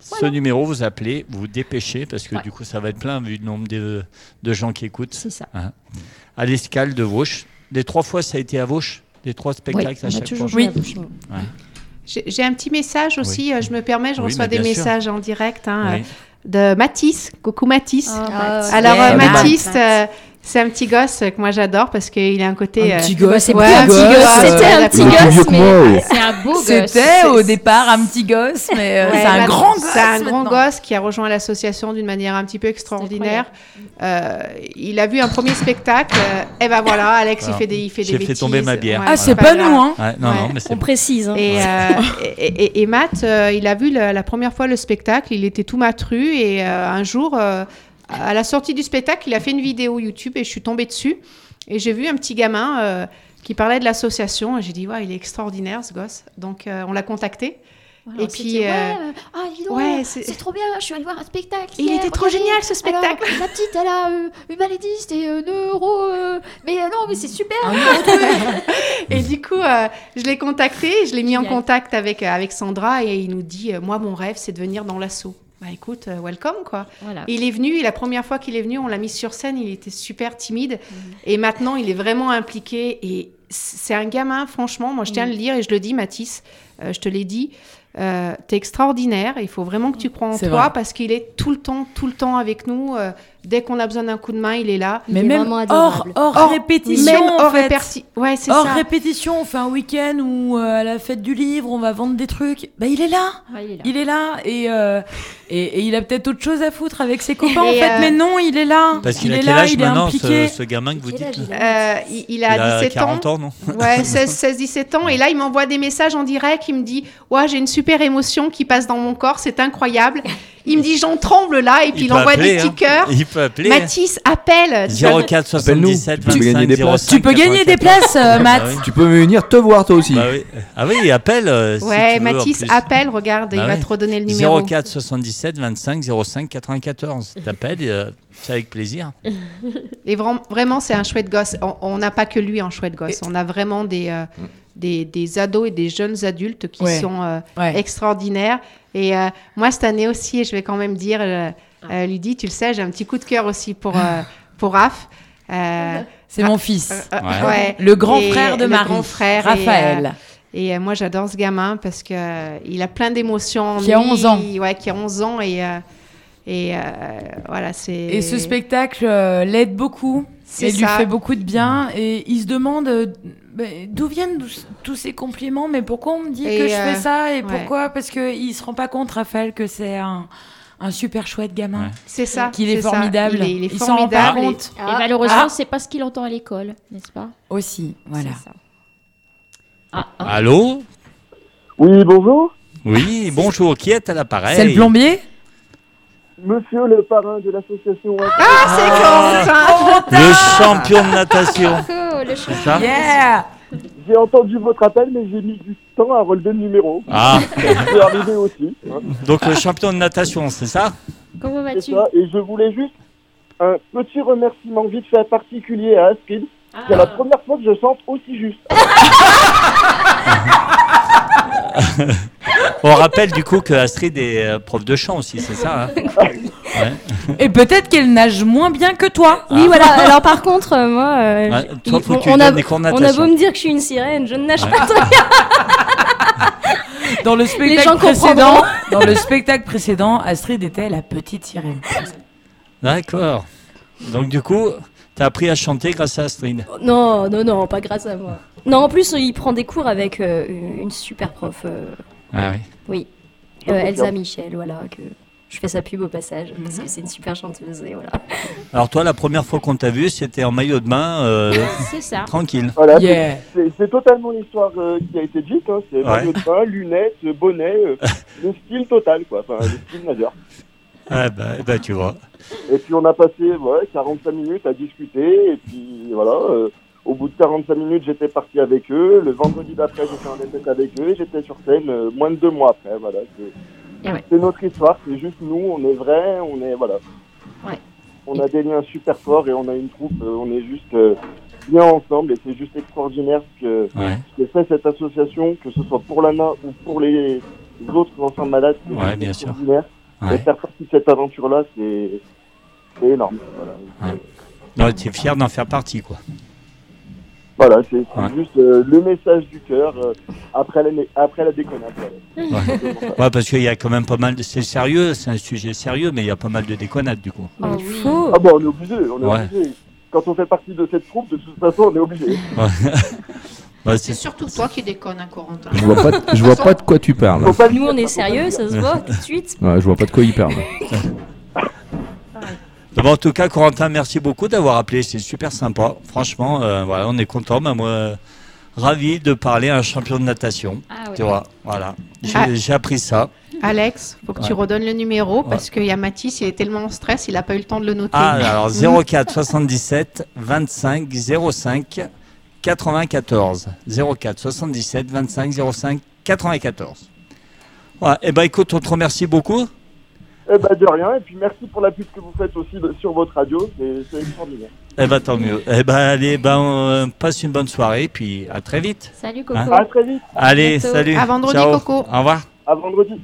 S1: Ce numéro, vous appelez, vous vous dépêchez parce que du coup, ça va être plein vu le nombre de, de gens qui écoutent.
S2: C'est ça.
S1: Hein. À l'escale de Vauche. Les trois fois, ça a été à Vauche Les trois spectacles
S2: Oui,
S1: à chaque
S2: toujours
S1: fois
S2: Vauche.
S1: Ouais.
S6: J'ai j'ai un petit message aussi, euh, je me permets, je
S1: Oui,
S6: reçois des
S1: sûr.
S6: messages en direct hein,
S1: Oui.
S6: euh, de Mathis. Coucou Mathis.
S2: Ah,
S3: Mathis.
S6: Alors
S5: Eh,
S6: euh, euh, c'est un petit gosse que moi j'adore parce qu'il a un côté...
S5: Un
S6: euh,
S5: petit gosse,
S6: c'est ouais, un petit
S5: gosse,
S6: gosse.
S5: euh,
S2: C'était un petit gosse, mais c'est un beau gosse.
S5: C'était au départ un petit gosse, mais euh,
S6: Ouais,
S5: c'est un grand gosse.
S6: C'est un grand gosse qui a rejoint l'association d'une manière un petit peu extraordinaire. Euh, il a vu un premier spectacle. euh, et ben voilà, Alex, il fait des, il fait
S1: j'ai
S6: des
S1: fait
S6: bêtises.
S1: tomber ma bière.
S6: Ouais,
S5: Ah, c'est pas nous, hein
S1: Ouais, non, non, mais c'est
S3: On précise. hein.
S6: Et, euh, et, et- et Matt, euh, il a vu la première fois le spectacle, il était tout matru et euh, un jour, euh, à la sortie du spectacle, il a fait une vidéo YouTube et je suis tombée dessus et j'ai vu un petit gamin euh, qui parlait de l'association et j'ai dit ouais, il est extraordinaire ce gosse. Donc euh, on l'a contacté.
S2: Voilà,
S6: Et puis,
S2: dit, ouais,
S6: euh,
S2: ah,
S6: ouais,
S2: euh,
S6: c'est-
S2: trop bien, je suis allée voir un spectacle.
S6: Il
S2: hier,
S6: était trop
S2: regardez.
S6: génial ce spectacle.
S2: Alors, la petite, elle a euh, une malédiste et euh, neuro. euh, mais euh, non, mais c'est super.
S6: Et du coup, euh, je l'ai contacté, je l'ai mis en contact avec, avec Sandra et il nous dit euh, Moi, mon rêve, c'est de venir dans l'assaut. Bah écoute, euh, welcome quoi.
S2: Voilà.
S6: Il est venu, et la première fois qu'il est venu, on l'a mis sur scène, il était super timide. Et maintenant, il est vraiment impliqué. Et c'est un gamin, franchement, moi je tiens à le dire et je le dis, Mathis, euh, je te l'ai dit, euh, t'es extraordinaire. Il faut vraiment que tu crois en toi
S5: vrai.
S6: parce qu'il est tout le temps, tout le temps avec nous. euh, dès qu'on a besoin d'un coup de main, il est là.
S3: Il
S5: Mais
S3: est
S5: même
S3: vraiment
S5: hors,
S3: adorable.
S5: hors
S6: Hors-
S5: répétition,
S6: Même
S5: en
S6: hors
S5: fait.
S6: réperti- Ouais, c'est
S5: Hors
S6: ça.
S5: répétition, on fait un week-end où euh, à la fête du livre, on va vendre des trucs. Bah il est là,
S2: Ouais, il est là.
S5: il est là et euh, et, et il a peut-être autre chose à foutre avec ses copains en fait,
S6: euh,
S5: mais non, il est là.
S1: Parce qu'il
S5: il
S1: a
S5: est
S1: quel
S5: là,
S1: âge
S5: il est
S1: maintenant, ce,
S5: impliqué.
S1: ce gamin que vous dites
S3: il a
S6: Euh, il, il a
S1: Il a
S6: 17
S1: 40
S6: ans.
S1: ans, non
S6: Ouais, 16, 16, 17 ans. Et là, il m'envoie des messages en direct. Il me dit Ouais, j'ai une super émotion qui passe dans mon corps. C'est incroyable. Il me dit J'en tremble là. Et puis il,
S1: peut
S6: envoie
S1: appeler,
S6: des petits
S1: hein. Il peut appeler.
S6: Mathis, appelle. Tu vas-
S1: 04
S4: Appelle-nous.
S1: 77
S4: Tu peux gagner
S1: 25
S4: des places.
S1: 05
S5: Tu peux gagner des
S1: 94.
S5: places, euh, Matt.
S1: Bah oui.
S4: Tu peux venir te voir toi aussi.
S1: Bah oui. Ah oui, il appelle. euh, si
S6: Ouais,
S1: tu veux, en
S6: Mathis,
S1: plus.
S6: appelle. Regarde, il
S1: Bah
S6: va
S1: oui.
S6: te redonner le numéro.
S1: 04 77 25 05 94. T'appelles, euh, c'est avec plaisir.
S6: Et vra- vraiment, c'est un chouette gosse. On- On n'a pas que lui en chouette gosse. On a vraiment des, euh, des, des ados et des jeunes adultes qui
S5: Ouais.
S6: sont euh,
S5: Ouais.
S6: extraordinaires. Et euh, moi, cette année aussi, je vais quand même dire, euh, euh, Lydie, tu le sais, j'ai un petit coup de cœur aussi pour, euh, pour Raph. Euh,
S5: C'est mon fils.
S6: euh,
S1: Ouais.
S6: ouais.
S5: Le grand
S6: Et
S5: frère de
S6: le
S5: Marie,
S6: grand frère et,
S5: Raphaël.
S6: Et euh, moi, j'adore ce gamin parce que euh, il a plein d'émotions.
S5: Qui a
S6: lui.
S5: 11 ans.
S6: Ouais, qui a 11 ans. Et, euh, et euh, voilà, c'est.
S5: Et ce spectacle euh, l'aide beaucoup.
S6: C'est
S5: Et lui fait beaucoup de bien. Et il se demande euh, d'où viennent tous- ces compliments, mais pourquoi on me dit
S6: Et,
S5: que je
S6: euh,
S5: fais ça? Et
S6: ouais.
S5: pourquoi? Parce qu'il se rend pas compte, Raphaël, que c'est un, un super chouette gamin.
S1: Ouais.
S6: C'est ça.
S5: Qu'il est formidable.
S6: Il est, il est
S5: Il s'en rend pas
S6: formidable. et-
S5: compte.
S2: Et malheureusement,
S5: Ah.
S2: c'est pas ce qu'il entend à l'école, n'est-ce pas?
S5: Aussi, voilà.
S2: Ça. Ah, ah.
S1: Allô?
S9: Oui, bonjour.
S1: Oui, bonjour. Qui est à l'appareil?
S5: C'est le plombier?
S9: Monsieur le parrain de l'association.
S6: Ah, c'est Quentin
S1: Le champion de natation.
S2: Oh, le
S1: C'est ça
S5: Yeah
S9: J'ai entendu votre appel, mais j'ai mis du temps à relever le numéro.
S1: Ah,
S9: C'est arrivé aussi. hein.
S1: donc le champion de natation, c'est ça
S2: Comment vas-tu
S9: ça. Et je voulais juste un petit remerciement vite fait particulier à Astrid. C'est la première fois que je chante aussi juste.
S1: On rappelle du coup que Astrid est euh, prof de chant aussi, c'est ça hein Ouais.
S5: Et peut-être qu'elle nage moins bien que toi.
S3: Oui, voilà. Alors par contre, euh, moi, euh,
S1: Ouais,
S3: il-
S1: toi, faut que tu
S3: on, a,
S1: donnes des cours de
S3: on a beau
S1: natation.
S3: me dire que je suis une sirène, je ne nage
S1: Ouais.
S3: pas très bien.
S5: Dans le
S3: gens
S5: spectacle précédent, dans le spectacle précédent, Astrid était la petite sirène.
S1: D'accord. Donc du coup, t'as appris à chanter grâce à Astrid.
S3: Non, non, non, pas grâce à moi. Non, en plus, il prend des cours avec euh, une super prof. euh,
S1: Ah oui.
S3: oui. Euh, Elsa Michel, voilà. Que je fais sa pub au passage parce que c'est une super chanteuse et voilà.
S1: Alors toi, la première fois qu'on t'a vu, c'était en maillot de bain, euh,
S2: C'est ça.
S1: tranquille.
S9: Voilà,
S5: Yeah.
S9: c'est- c'est totalement l'histoire euh, qui a été dite. Hein. C'est
S1: Ouais.
S9: maillot de bain, lunettes, bonnet, euh, le style total, quoi. Enfin, le style nageur.
S1: Ah bah, bah, tu vois.
S9: Et puis on a passé ouais, 45 minutes à discuter. Et puis voilà, euh, au bout de 45 minutes, j'étais parti avec eux. Le vendredi d'après, j'ai fait un essai avec eux. Et j'étais sur scène euh, moins de deux mois après. Voilà, c'est
S2: ouais.
S9: Notre histoire, c'est juste nous, on est vrai, on est voilà.
S2: Ouais.
S9: On a des liens super forts et on a une troupe, euh, on est juste euh, bien ensemble et c'est juste extraordinaire ce que,
S1: Ouais.
S9: que fait cette association, que ce soit pour l'ANA ou pour les autres enfants malades. c'est
S1: Ouais, bien sûr. Ouais.
S9: Et faire partie de cette aventure-là, c'est c'est énorme. Voilà,
S1: Ouais. Non, t'es fier d'en faire partie, quoi.
S9: Voilà, c'est
S1: Ouais.
S9: juste euh, le message du cœur euh, après, la, après la déconnade. voilà.
S1: Ouais. Parce qu'il y a quand même pas mal de... C'est sérieux, c'est un sujet sérieux, mais il y a pas mal de déconnades, du coup.
S2: Oh,
S3: Mais
S2: oui.
S9: Ah bon, on est obligé, on est
S1: Ouais.
S9: obligé. Quand on fait partie de cette troupe, de toute façon, on est obligé.
S6: C'est surtout toi qui déconne, hein, Corentin.
S4: Je vois pas, de- je vois pas de quoi tu parles.
S9: Faut pas
S3: Nous, on est sérieux, ça se voit tout de suite.
S4: Ouais, je vois pas de quoi il parle.
S1: Bon, en tout cas, Corentin, merci beaucoup d'avoir appelé. C'est super sympa. Franchement, euh, voilà, on est content. Bah, moi, euh, ravi de parler à un champion de natation.
S2: Ah, ouais.
S1: Tu vois, voilà. J'ai,
S6: Ah.
S1: j'ai appris ça.
S6: Alex, faut que tu redonnes le numéro parce qu'il y a Mathis, il est tellement en stress, il n'a pas eu le temps de le noter.
S1: Ah, alors 04 77 25 05 94. 04 77 25 05 94. Ouais, et ben écoute, on te remercie beaucoup.
S9: Eh ben, de rien, et puis merci pour la pub que vous faites aussi de- sur votre radio, c'est c'est extraordinaire.
S1: Eh ben tant mieux. Eh ben allez, ben on passe une bonne soirée, puis à très vite.
S2: Salut Coco.
S1: Hein
S9: À très vite,
S1: Allez,
S2: bientôt.
S1: salut.
S6: À vendredi,
S1: Ciao.
S6: Coco.
S1: Au revoir.
S9: à vendredi.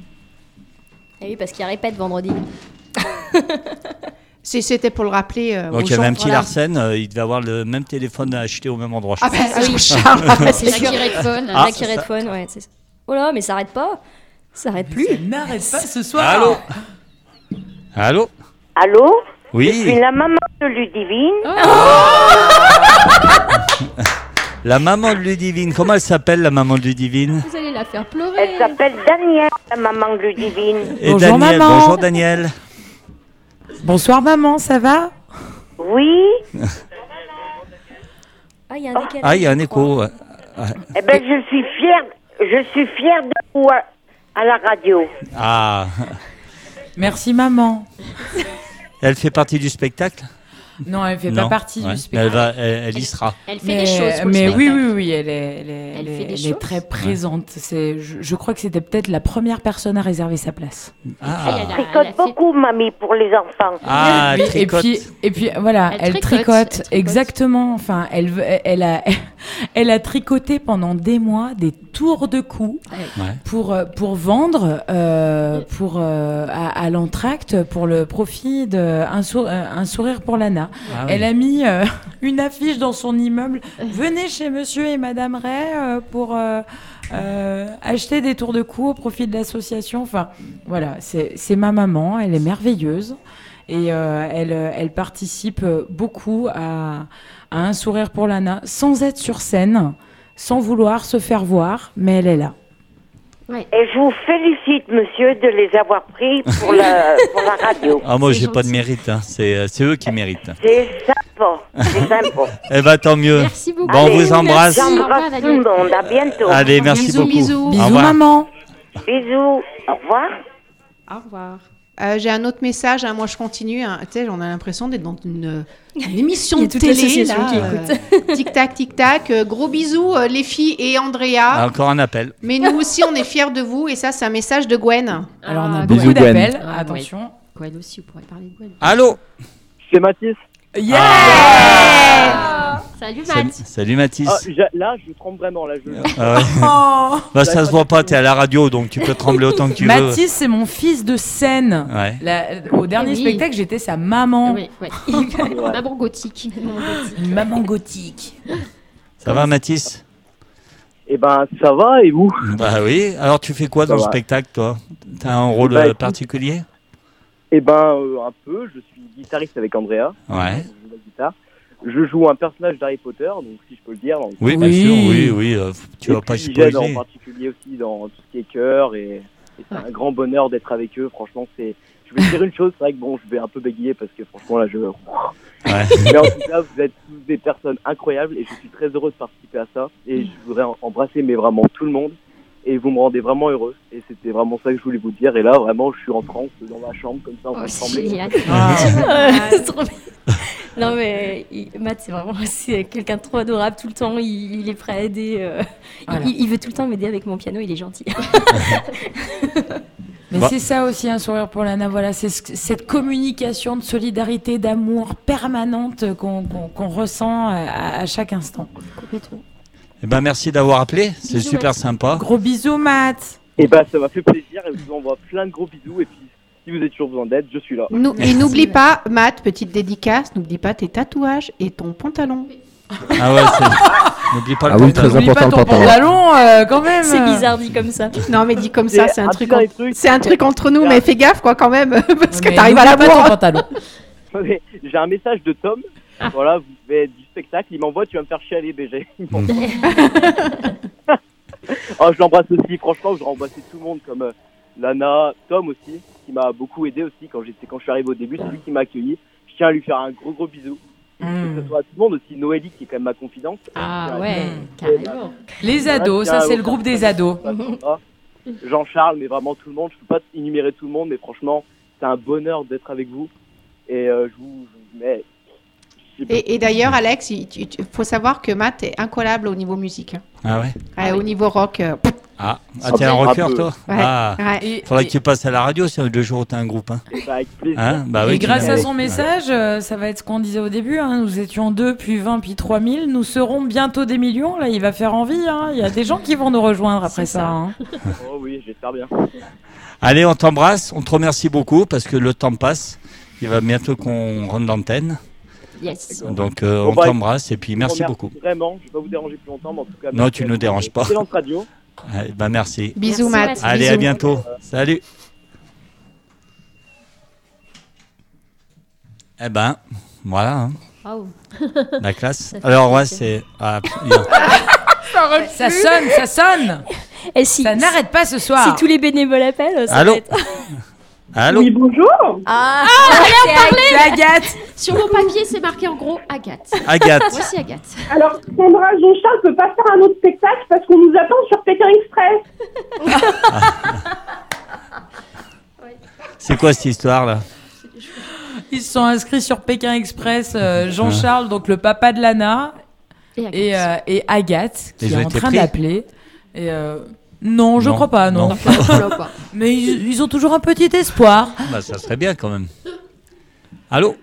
S3: Eh oui, parce qu'il répète vendredi.
S6: Si c'était pour le rappeler. euh,
S1: Donc il y avait un petit
S6: voilà.
S1: Larsen, euh, il devait avoir le même téléphone à acheter au même endroit. je
S6: Ah ben
S2: Ah oui.
S6: Charles, ah c'est
S2: la Redphone.
S1: Ah,
S3: la qui
S1: ça-
S3: phone, ouais. Oh là, mais ça arrête pas. Ça arrête plus.
S5: Ça n'arrête pas ce soir.
S1: Allô Allô
S10: Allô Je suis
S1: Oui,
S10: la maman de Ludivine.
S1: la maman de Ludivine. Comment elle s'appelle, la maman de Ludivine?
S2: Vous allez la faire pleurer.
S10: Elle s'appelle Danielle, la maman de Ludivine.
S1: Et
S5: Bonjour,
S1: Daniel.
S5: maman.
S1: Bonjour Daniel.
S5: Bonsoir maman, ça va?
S10: Oui
S3: Ah, il y a un décalage.
S1: Ah, il y a un écho.
S10: Eh ben, je suis fière, je suis fière de vous à, à la radio.
S1: Ah,
S5: Merci maman.
S1: elle fait partie du spectacle?
S5: Non, elle fait
S1: Non
S5: pas partie
S1: Ouais.
S5: du spectacle.
S1: Elle, va, elle, elle y sera.
S2: Elle fait
S5: Mais,
S2: des choses. pour le
S5: mais oui, oui, oui, elle est, elle est,
S2: Elle
S5: elle
S2: fait
S5: est-
S2: des
S5: elle est
S2: choses.
S5: très présente. C'est, je, je crois que c'était peut-être la première personne à réserver sa place.
S1: Ah,
S2: Elle
S10: Tricote
S2: fait-
S10: beaucoup, mamie, pour les enfants.
S1: ah
S5: Oui, et
S1: tricote.
S5: puis, et puis voilà,
S2: Elle
S5: elle,
S2: tricote,
S5: tricote,
S2: elle tricote.
S5: exactement. Enfin, elle a, elle a tricoté pendant des mois des tours de cou
S1: Ouais.
S5: pour euh, pour vendre euh, pour euh, à, à l'entracte pour le profit de un, sour- un sourire pour Lana.
S1: Ah oui.
S5: Elle a mis euh, une affiche dans son immeuble. Venez chez Monsieur et Madame Ray euh, pour euh, euh, acheter des tours de cou au profit de l'association. Enfin, voilà, c'est c'est ma maman. Elle est merveilleuse et euh, elle elle participe beaucoup à, à un sourire pour Lana sans être sur scène, sans vouloir se faire voir, mais elle est là.
S10: Et je vous félicite, monsieur, de les avoir pris pour la, pour la radio.
S1: Ah, moi, j'ai pas de mérite. hein. C'est euh, c'est eux qui méritent.
S10: C'est sympa, c'est sympa.
S1: Eh ben, tant mieux.
S2: Merci beaucoup.
S1: Bon, on vous embrasse.
S10: J'embrasse tout le monde, à bientôt.
S1: Allez, merci
S6: Bisous,
S1: beaucoup.
S6: bisous.
S5: Bisous maman.
S10: Bisous, au revoir.
S2: Au revoir.
S6: Euh, J'ai un autre message, hein, moi je continue. hein. Tu sais, on a l'impression d'être dans une, une émission de
S3: toute
S6: télé.
S3: l'association
S6: là,
S3: qui
S6: euh, tic tac, tic tac. Euh, gros bisous, euh, les filles et Andrea.
S1: Ah, encore un appel.
S6: Mais nous aussi, on est fiers de vous. Et ça, c'est un message de Gwen.
S5: Alors on a
S2: Ah,
S5: beaucoup d'appels.
S2: Ah,
S5: Attention.
S2: Gwen aussi, vous pourrez parler de Gwen.
S1: Allô
S9: C'est Mathis.
S5: Yeah
S2: Salut, Matt.
S1: salut Mathis.
S9: Ah, j'a- là, je tremble vraiment, là. Je...
S1: Ah ouais.
S5: Oh
S1: Bah, ça se voit pas, t'es à la radio, donc tu peux trembler autant que tu veux.
S5: Mathis, c'est mon fils de scène.
S1: Ouais.
S5: La- au dernier
S2: Oui.
S5: spectacle, j'étais sa maman.
S2: Oui, oui. Maman gothique. Maman gothique.
S5: Une maman gothique.
S1: Ça va, Mathis?
S9: Eh ben, ça va, et vous?
S1: Bah oui. Alors, tu fais quoi dans le spectacle, toi? T'as un rôle
S9: Bah,
S1: euh, particulier?
S9: Eh ben, euh, un peu. Je suis guitariste avec Andrea.
S1: Ouais.
S9: Je joue la guitare. Je joue un personnage d'Harry Potter, donc si je peux le dire. donc-
S1: Oui, bien
S5: Oui.
S1: sûr, oui, oui. euh, tu
S9: Et
S1: vas pas
S9: j'aide en
S1: spoiler.
S9: particulier aussi dans tout ce qui est cœur et, et c'est un grand bonheur d'être avec eux. Franchement, c'est. Je vais dire une chose, c'est vrai que bon, je vais un peu bégayer parce que franchement là, je.
S1: Ouais.
S9: Mais en tout cas, vous êtes tous des personnes incroyables et je suis très heureux de participer à ça. Et je voudrais embrasser, mais vraiment tout le monde. Et vous me rendez vraiment heureux. Et c'était vraiment ça que je voulais vous dire. Et là, vraiment, je suis en transe dans ma chambre comme ça, en train
S2: Oh,
S9: trembler.
S2: génial.
S3: C'est trop bien. Non mais il- Matt c'est vraiment quelqu'un de trop adorable tout le temps. Il, il est prêt à aider. euh,
S5: Voilà.
S3: il, il veut tout le temps m'aider avec mon piano. Il est gentil.
S5: Mais
S1: Bah.
S5: c'est ça aussi un sourire pour Lana. Voilà, c'est ce- cette communication de solidarité, d'amour permanente qu'on ressent à, à chaque instant.
S2: Complètement.
S1: Eh ben, merci d'avoir appelé. C'est super
S2: Matt.
S1: sympa.
S5: Gros bisous, Matt.
S9: Et bah ça m'a fait plaisir et je vous envoie plein de gros bisous et puis si vous avez toujours besoin d'aide, je suis là.
S6: Et n'oublie pas, Matt, petite dédicace, n'oublie pas tes tatouages et ton pantalon.
S1: Ah ouais, c'est- n'oublie pas le
S4: Ah oui,
S1: pantalon.
S4: très
S5: N'oublie pas
S4: important
S5: ton
S4: pantalon.
S5: pantalon, euh, quand même.
S3: C'est bizarre dit comme ça.
S6: Non, mais dis comme ça, c'est un truc, en- c'est un truc entre nous, mais fais gaffe quoi quand même, parce que
S5: Mais
S6: t'arrives à la
S5: pas ton
S6: bourre.
S5: pantalon.
S9: Mais J'ai un message de Tom. Voilà, vous faites du spectacle, il m'envoie, tu vas me faire chialer BG. Il m'envoie. oh, je l'embrasse aussi, franchement, je voudrais embrasser tout le monde comme euh, Lana, Tom aussi, qui m'a beaucoup aidé aussi quand j'étais quand je suis arrivé au début, c'est lui qui m'a accueilli. Je tiens à lui faire un gros gros bisou. Que ce soit à tout le monde aussi, Noélie qui est quand même ma confidente.
S2: Ah ouais,
S5: Mmh.
S2: carrément.
S5: Les ados, ça c'est le groupe des ados.
S9: Jean-Charles, mais vraiment tout le monde. Je peux pas énumérer tout le monde, mais franchement, c'est un bonheur d'être avec vous. Et euh, je vous. je- pas-
S6: Et, et d'ailleurs, Alex, il faut savoir que Matt est incollable au niveau musique.
S1: Ah ouais
S6: Au niveau rock. euh,
S1: Ah, ah t'es un rocker, toi
S6: ouais,
S1: Ah,
S6: ouais.
S5: Et,
S1: faudrait
S5: et-
S1: que tu passes à la radio si le jour où t'as un groupe. Hein.
S9: bah, avec plaisir.
S1: Hein bah
S5: et
S1: oui, tu
S5: grâce à son message, euh, ça va être ce qu'on disait au début. hein, nous étions deux, puis 20, puis 3000. Nous serons bientôt des millions. Là, il va faire envie. hein, Il y a des gens qui vont nous rejoindre après ça.
S2: ça.
S5: hein.
S9: Oh oui, j'espère bien.
S1: Allez, on t'embrasse, on te remercie beaucoup parce que le temps passe. Il va bientôt qu'on rentre l'antenne.
S2: Yes.
S1: Donc euh,
S9: Bon,
S1: on
S9: bah,
S1: t'embrasse et puis merci beaucoup.
S9: Vraiment, je vais pas vous déranger plus longtemps, mais en tout cas.
S1: Non,
S9: merci
S1: tu
S9: à
S1: nous déranges pas.
S9: Excellente radio.
S1: Allez, bah merci.
S6: Bisous,
S2: Merci,
S6: Matt.
S1: Allez, à
S6: bisous.
S1: bientôt. Salut. Eh ben, voilà, hein,
S2: Waouh.
S1: la classe.
S2: Ça
S1: Alors, ouais, c'est. ah, il y a-
S5: Ça sonne, ça sonne.
S3: Et si,
S5: Ça n'arrête pas ce soir.
S3: si tous les bénévoles appellent, ça
S1: Allô
S3: va être...
S1: Allô
S11: Oui, bonjour.
S3: Ah,
S5: C'est Agathe.
S2: Sur mon papier, c'est marqué en gros Agathe.
S1: Agathe.
S2: Voici Agathe.
S11: Alors, Sandra Jean-Charles peut pas faire un autre spectacle parce qu'on nous attend sur Pékin Express.
S1: C'est quoi cette histoire là?
S5: Ils se sont inscrits sur Pékin Express. euh, Jean-Charles, donc le papa de Lana,
S2: Et Agathe.
S5: et, euh, et Agathe, qui est en train d'appeler. Et euh, non, je
S1: Non.
S5: crois pas, non. Mais ils, ils ont toujours un petit espoir.
S1: Bah, ça serait bien quand même. Allô?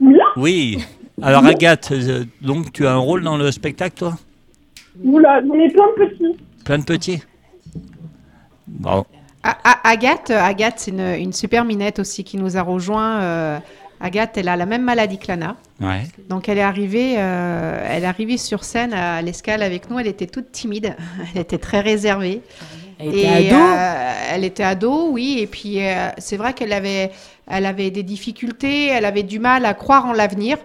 S11: Oui.
S1: Oui. Alors, Agathe, euh, donc tu as un rôle dans le spectacle, toi?
S11: Oula, j'en ai plein de petits.
S1: Plein de petits? Bon.
S6: Agathe, Agathe c'est une, une super minette aussi qui nous a rejoint. euh, Agathe, elle a la même maladie que Lana.
S1: Ouais.
S6: Donc elle est arrivée, euh, elle est arrivée sur scène à l'escale avec nous. Elle était toute timide, elle était très réservée.
S5: Elle était
S6: Et,
S5: ado.
S6: euh, elle était ado, oui. Et puis euh, c'est vrai qu'elle avait, elle avait des difficultés, elle avait du mal à croire en l'avenir.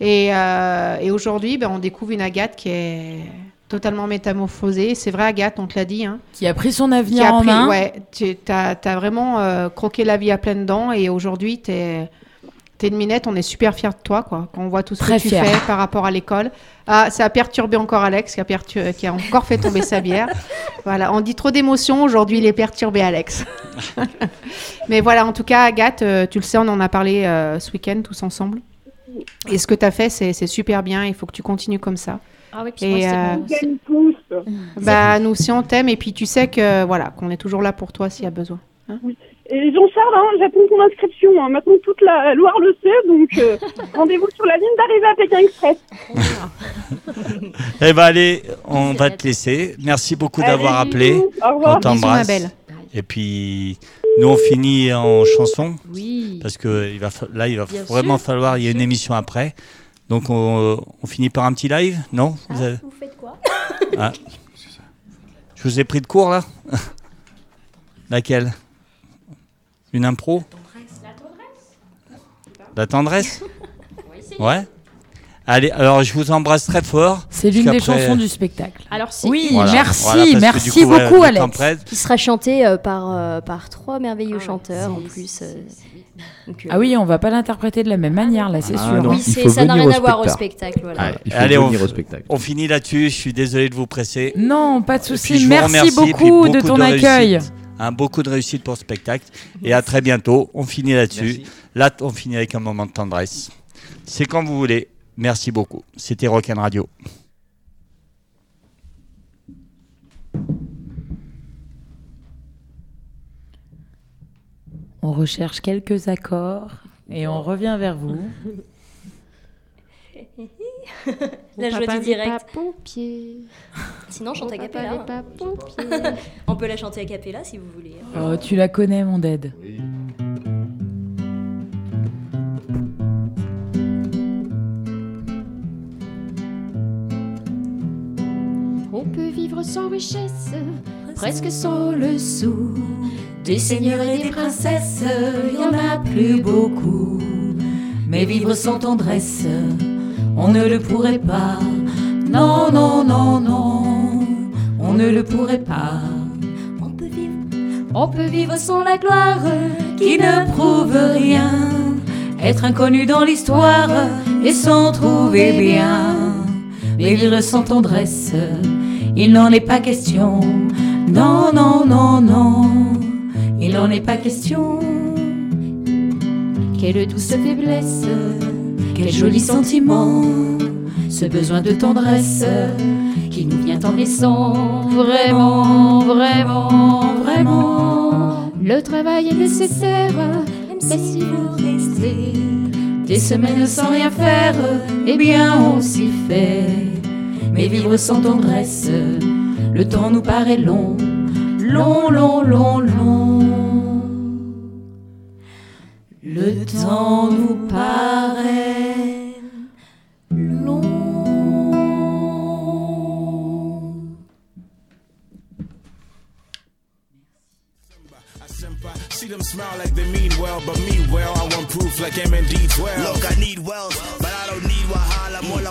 S6: Et, euh, et aujourd'hui, ben, on découvre une Agathe qui est totalement métamorphosée. C'est vrai, Agathe, on te l'a dit. Hein,
S5: qui a pris son
S6: qui
S5: avenir
S6: a
S5: en
S6: pris-
S5: main.
S6: ouais, tu as, vraiment euh, croqué la vie à pleines dents. Et aujourd'hui, tu es, une minette. On est super fiers de toi quoi, quand on voit tout ce
S5: Très
S6: que tu fais par rapport à l'école. Ah, ça a perturbé encore Alex, qui a, pertu- qui a encore fait tomber sa bière. Voilà, on dit trop d'émotions. Aujourd'hui, il est perturbé, Alex. Mais voilà, en tout cas, Agathe, euh, tu le sais, on en a parlé euh, ce week-end tous ensemble. Et ce que tu as fait, c'est c'est super bien. Il faut que tu continues comme ça.
S2: Ah oui, puis
S6: Et,
S2: moi, c'est
S6: euh,
S2: bon.
S6: Bah, nous aussi, on t'aime. Et puis, tu sais que voilà, qu'on est toujours là pour toi s'il y a besoin.
S11: Et Jean-Charles, hein, j'attends ton inscription. Hein. Maintenant, toute la Loire le sait, donc euh, rendez-vous sur la ligne d'arrivée à Pékin Express.
S1: Eh ben allez, on va te laisser. Merci beaucoup d'avoir appelé.
S11: Au
S1: On
S11: revoir.
S6: Ma
S1: t'embrasse.
S6: belle.
S1: Et puis, nous, on finit en chanson.
S2: Oui.
S1: Parce que il va fa- là, il va
S2: Bien
S1: vraiment
S2: sûr,
S1: falloir. Il y a une émission après. Donc, on, on finit par un petit live Non? Vous avez-
S3: vous faites quoi?
S1: Ah. Je vous ai pris de court, là Laquelle? Une impro La tendresse Ouais Allez, alors je vous embrasse très fort.
S5: C'est l'une des chansons du spectacle.
S2: Alors, c'est
S5: Oui,
S1: Voilà,
S5: merci,
S1: voilà,
S5: merci
S1: coup,
S5: beaucoup, Alex.
S3: Qui sera chanté euh, par, euh, par trois merveilleux
S2: Ah
S3: chanteurs en plus. euh, donc, euh,
S5: Ah oui, on va pas l'interpréter de la même manière, là, c'est
S4: Ah
S5: sûr.
S4: non.
S3: oui,
S4: il
S3: c'est-
S4: faut
S3: ça n'a rien à voir au
S4: spectacle.
S3: Voilà.
S4: Ouais, il faut
S1: Allez, on-
S4: venir au spectacle.
S1: On finit là-dessus. Je suis désolé de vous presser.
S5: Non, pas de souci. Merci beaucoup de ton
S1: de
S5: accueil.
S1: réussite. Un beaucoup de réussite pour ce spectacle. Et à très bientôt. On finit là-dessus. Là, on finit avec un moment de tendresse. C'est quand vous voulez. Merci beaucoup. C'était Rock'n Radio.
S5: On recherche quelques accords et on revient vers vous.
S3: La joie du direct.
S2: pas pompier.
S3: Sinon, chante
S2: Mon
S3: a
S2: papa
S3: cappella.
S2: n'est pas pompier.
S3: On peut la chanter a cappella si vous voulez.
S5: Oh, tu la connais, mon dad.
S2: On peut vivre sans richesse, presque sans le sou. Des seigneurs et des princesses, il y en a plus beaucoup.
S5: Mais vivre sans tendresse, on ne le pourrait pas. Non, non, non, non, on ne le pourrait pas.
S3: On peut vivre.
S5: On peut vivre sans la gloire qui ne prouve rien. Être inconnu dans l'histoire et s'en trouver bien. Mais vivre sans tendresse, il n'en est pas question. Non, non, non, non, il n'en est pas question. Quelle douce faiblesse, quel joli sentiment, ce besoin de tendresse qui nous vient en naissant. Vraiment, vraiment, vraiment.
S2: Le travail est nécessaire,
S5: Mais si vous restez des semaines sans rien faire, eh bien on s'y fait. Mais vivre sans tendresse, le temps nous paraît long, long, long, long, long. Le temps nous paraît long.
S12: See them smile like they mean well, but me well. I want proof like MND 12.
S13: Look, I need wealth, but I don't need. Mola